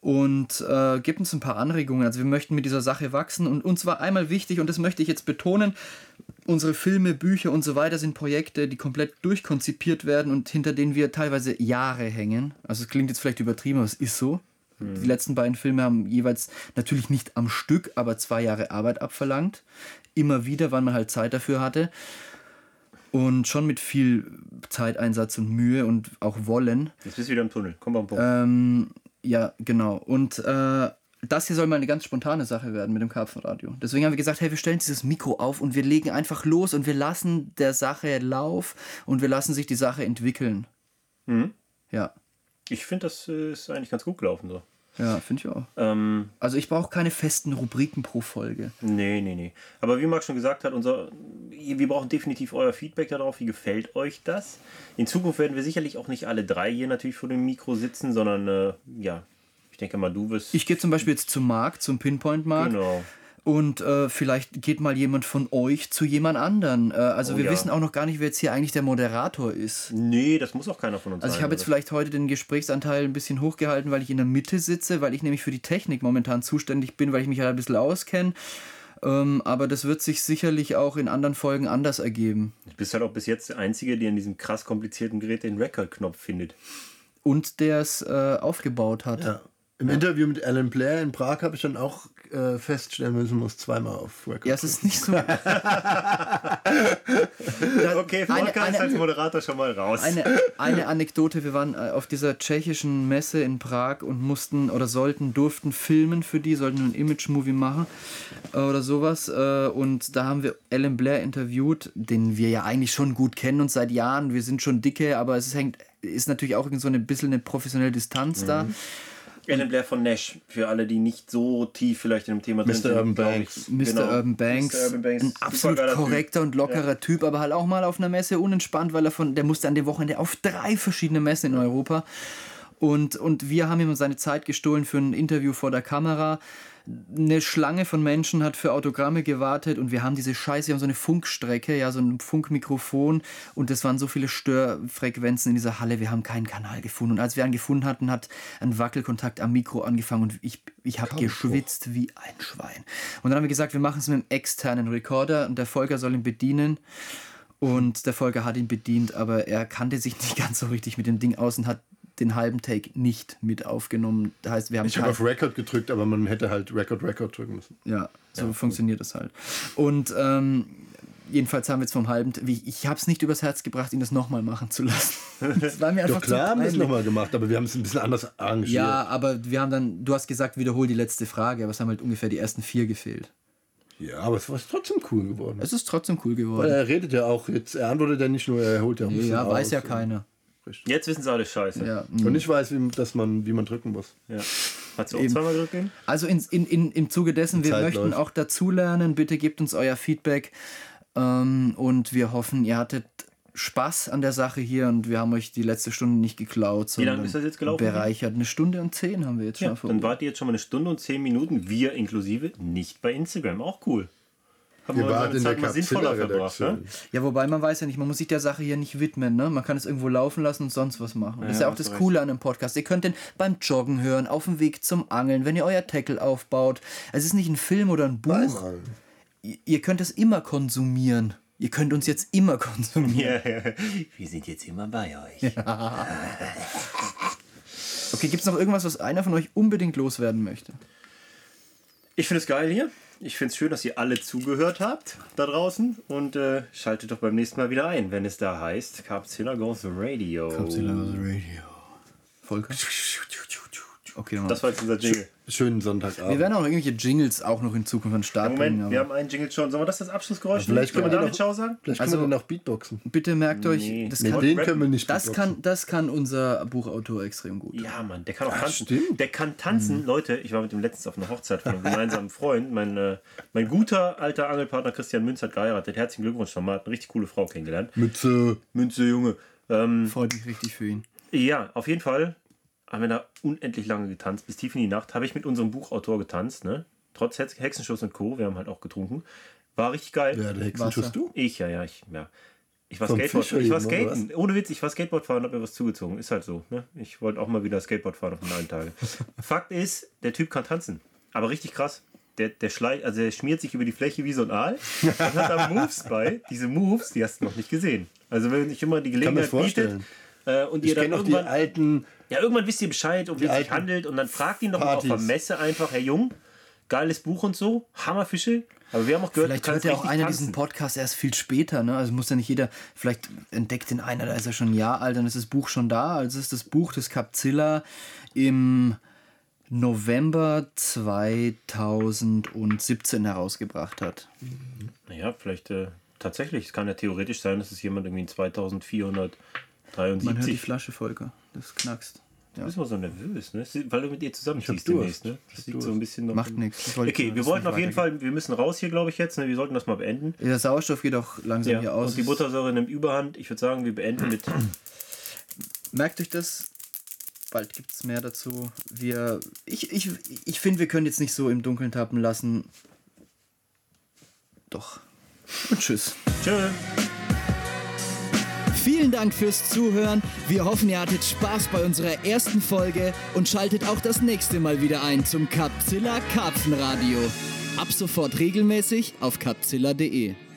Und äh, gebt uns ein paar Anregungen. Also wir möchten mit dieser Sache wachsen. Und uns war einmal wichtig, und das möchte ich jetzt betonen, unsere Filme, Bücher und so weiter sind Projekte, die komplett durchkonzipiert werden und hinter denen wir teilweise Jahre hängen. Also es klingt jetzt vielleicht übertrieben, aber es ist so. Die letzten beiden Filme haben jeweils natürlich nicht am Stück, aber zwei Jahre Arbeit abverlangt. Immer wieder, weil man halt Zeit dafür hatte. Und schon mit viel Zeiteinsatz und Mühe und auch Wollen. Jetzt bist du wieder im Tunnel. Komm mal am Punkt. Ähm, ja, genau. Und äh, das hier soll mal eine ganz spontane Sache werden mit dem Karpfenradio. Deswegen haben wir gesagt, hey, wir stellen dieses Mikro auf und wir legen einfach los und wir lassen der Sache Lauf und wir lassen sich die Sache entwickeln. Mhm. Ja, Ich finde, das äh, ist eigentlich ganz gut gelaufen so. ja, finde ich auch. Ähm, Also ich brauche keine festen Rubriken pro Folge. nee, nee, nee. Aber wie Marc schon gesagt hat, unser, wir brauchen definitiv euer Feedback darauf. Wie gefällt euch das? In Zukunft werden wir sicherlich auch nicht alle drei hier natürlich vor dem Mikro sitzen, sondern äh, ja, ich denke mal, du wirst. Ich gehe zum Beispiel jetzt zum Markt, zum Pinpoint-Markt. Genau. Und äh, vielleicht geht mal jemand von euch zu jemand anderen. Äh, also Oh wir ja. wissen auch noch gar nicht, wer jetzt hier eigentlich der Moderator ist. Nee, das muss auch keiner von uns Also ich habe jetzt vielleicht heute den Gesprächsanteil ein bisschen hochgehalten, weil ich in der Mitte sitze, weil ich nämlich für die Technik momentan zuständig bin, weil ich mich halt ein bisschen auskenne. Ähm, aber das wird sich sicherlich auch in anderen Folgen anders ergeben. Du bist halt auch bis jetzt der Einzige, der in diesem krass komplizierten Gerät den Record-Knopf findet. Und der es äh, aufgebaut hat. Ja. Im Interview mit Alan Blair in Prag habe ich dann auch äh, feststellen müssen, muss zweimal auf Record. Ja, es ist nicht so. *laughs* Okay, Eine- Volker ist als Moderator schon mal raus. Eine, eine Anekdote, wir waren äh, auf dieser tschechischen Messe in Prag und mussten oder sollten, durften filmen für die, sollten einen Image-Movie machen äh, oder sowas. äh, Und da haben wir Alan Blair interviewt, den wir ja eigentlich schon gut kennen und seit Jahren, wir sind schon dicke, aber es hängt, ist natürlich auch irgend so ein bisschen eine professionelle Distanz da. Alan Blair von Nash, für alle, die nicht so tief vielleicht in dem Thema Mr. sind. Urban Banks. Mr. Genau. Urban Banks, Mr. Urban Banks. ein absolut Supergeiler Typ. korrekter und lockerer Typ, aber halt auch mal auf einer Messe unentspannt, weil er von, der musste an dem Wochenende auf drei verschiedene Messen in Europa. Und, und wir haben ihm seine Zeit gestohlen für ein Interview vor der Kamera. Eine Schlange von Menschen hat für Autogramme gewartet und wir haben diese Scheiße, wir haben so eine Funkstrecke, ja, so ein Funkmikrofon und es waren so viele Störfrequenzen in dieser Halle, wir haben keinen Kanal gefunden. Und als wir einen gefunden hatten, hat ein Wackelkontakt am Mikro angefangen und ich, ich habe geschwitzt wie ein Schwein. Und dann haben wir gesagt, wir machen es mit einem externen Rekorder und der Volker soll ihn bedienen. Und der Volker hat ihn bedient, aber er kannte sich *laughs* nicht ganz so richtig mit dem Ding aus und hat den halben Take nicht mit aufgenommen. Das heißt, wir haben Ich habe auf Record gedrückt, aber man hätte halt Record, Record drücken müssen. ja, so funktioniert es halt. Und ähm, jedenfalls haben wir jetzt vom halben, wie ich habe es nicht übers Herz gebracht, ihn das nochmal machen zu lassen. *laughs* Das war mir einfach Doch klar haben wir es nochmal gemacht, aber wir haben es ein bisschen anders arrangiert. Ja, aber wir haben dann, du hast gesagt, wiederhol die letzte Frage, aber es haben halt ungefähr die ersten vier gefehlt. ja aber es war trotzdem cool geworden. Es ist trotzdem cool Weil geworden. er redet ja auch jetzt, er antwortet ja nicht nur, er holt ja ein bisschen Ja, weiß aus. ja keiner. Jetzt wissen sie alle Scheiße. Ja. Und ich weiß, wie, dass man, wie man drücken muss. Ja. Hat sie auch zweimal gedrückt? eben? Also in, in, in, im Zuge dessen, wir möchten läuft. auch dazulernen. Bitte gebt uns euer Feedback. Ähm, und wir hoffen, ihr hattet Spaß an der Sache hier und wir haben euch die letzte Stunde nicht geklaut. Wie lange ist das jetzt gelaufen? Bereichert. Eine Stunde und zehn haben wir jetzt schon. Ja, vor- dann wart ihr jetzt schon mal eine Stunde und zehn Minuten, wir inklusive, nicht bei Instagram. Auch cool. Haben Wir unsere waren in der Zeit mal sinnvoller verbracht, ne? Ja, wobei man weiß ja nicht, man muss sich der Sache hier nicht widmen, ne? Man kann es irgendwo laufen lassen und sonst was machen. Das ist ja auch das. Coole an einem Podcast. Ihr könnt den beim Joggen hören, auf dem Weg zum Angeln, wenn ihr euer Tackle aufbaut. Es ist nicht ein Film oder ein Buch. Einmal. Ihr- Ihr könnt es immer konsumieren. Ihr könnt uns jetzt immer konsumieren. Ja, ja. Wir sind jetzt immer bei euch. Okay, gibt es noch irgendwas, was einer von euch unbedingt loswerden möchte? Ich finde es geil hier. Ich finde es schön, dass ihr alle zugehört habt da draußen. Und äh, schaltet doch beim nächsten Mal wieder ein, wenn es da heißt Capzilla Goes Radio. Radio. Volker? Okay, dann Das war jetzt unser Jingle. Schönen Sonntagabend. wir werden auch noch irgendwelche Jingles auch noch in Zukunft an den Start bringen. Moment, wir Aber haben einen Jingle schon. Sollen wir das das Abschlussgeräusch vielleicht nehmen? können wir Damit Ciao sagen? Vielleicht Also- können wir den auch Beatboxen. bitte merkt euch, Nee. das Nee, kann, den können wir nicht das, Beatboxen. kann, das kann unser Buchautor extrem gut. Ja, Mann, der kann auch tanzen. stimmt. Der kann tanzen. Leute, ich war mit dem letztens auf einer Hochzeit von einem gemeinsamen Freund. Mein, äh, mein guter alter Angelpartner Christian Münz hat geheiratet. Herzlichen Glückwunsch nochmal. Hat eine richtig coole Frau kennengelernt. Mütze. Münze, Junge. Ähm, Freut mich richtig für ihn. ja, auf jeden Fall haben wir da unendlich lange getanzt. Bis tief in die Nacht habe ich mit unserem Buchautor getanzt. Ne? Trotz Hex- Hexenschuss und Co. Wir haben halt auch getrunken. War richtig geil. Ja, der Hexenschuss du? Ich, ja, ja, ich, ja. Ich war Vom Skateboard. Fischer Ich war skaten. Ohne Witz, ich war Skateboard fahren, hab mir was zugezogen. Ist halt so. Ne? Ich wollte auch mal wieder Skateboard fahren auf den einen Tage. *laughs* Fakt ist, der Typ kann tanzen. Aber richtig krass. Der, der, schlei also der schmiert sich über die Fläche wie so ein Aal und hat da *laughs* Moves bei. Diese Moves, die hast du noch nicht gesehen. Also wenn ich immer die Kann mir Gelegenheit bietet äh, und ihr Ich dann kenne auch die irgendwann, alten. Ja, irgendwann wisst ihr Bescheid, um wen es sich handelt und dann fragt ihn doch mal auf der. Messe einfach, Herr Jung, geiles Buch und so, Hammerfische. Aber wir haben auch gehört, Vielleicht hört ja auch einer tanzen. diesen Podcast erst viel später, ne? Also muss ja nicht jeder, vielleicht entdeckt den einer, da ist er schon ein Jahr alt, dann ist das Buch schon da. Also ist das Buch des Capzilla im November 2017 herausgebracht hat. Naja, vielleicht äh, tatsächlich. Es kann ja theoretisch sein, dass es jemand irgendwie in Man hört die 2473. Flasche, Volker. Das knackst. Du bist mal so nervös, ne? Weil du mit ihr zusammen ziehst demnächst, ne? Das liegt so ein bisschen noch. Macht nichts. Okay, wir wollten auf jeden Fall, wir müssen raus hier, glaube ich, jetzt. Ne? Wir sollten das mal beenden. Der Sauerstoff geht auch langsam Ja, hier aus. und die Buttersäure nimmt Überhand. Ich würde sagen, wir beenden mit. Merkt euch das. Bald gibt es mehr dazu. Wir, ich ich, ich finde, wir können jetzt nicht so im Dunkeln tappen lassen. Doch. Und tschüss. Tschö. Vielen Dank fürs Zuhören. Wir hoffen, ihr hattet Spaß bei unserer ersten Folge und schaltet auch das nächste Mal wieder ein zum Capzilla Karpfenradio. Ab sofort regelmäßig auf capzilla.de.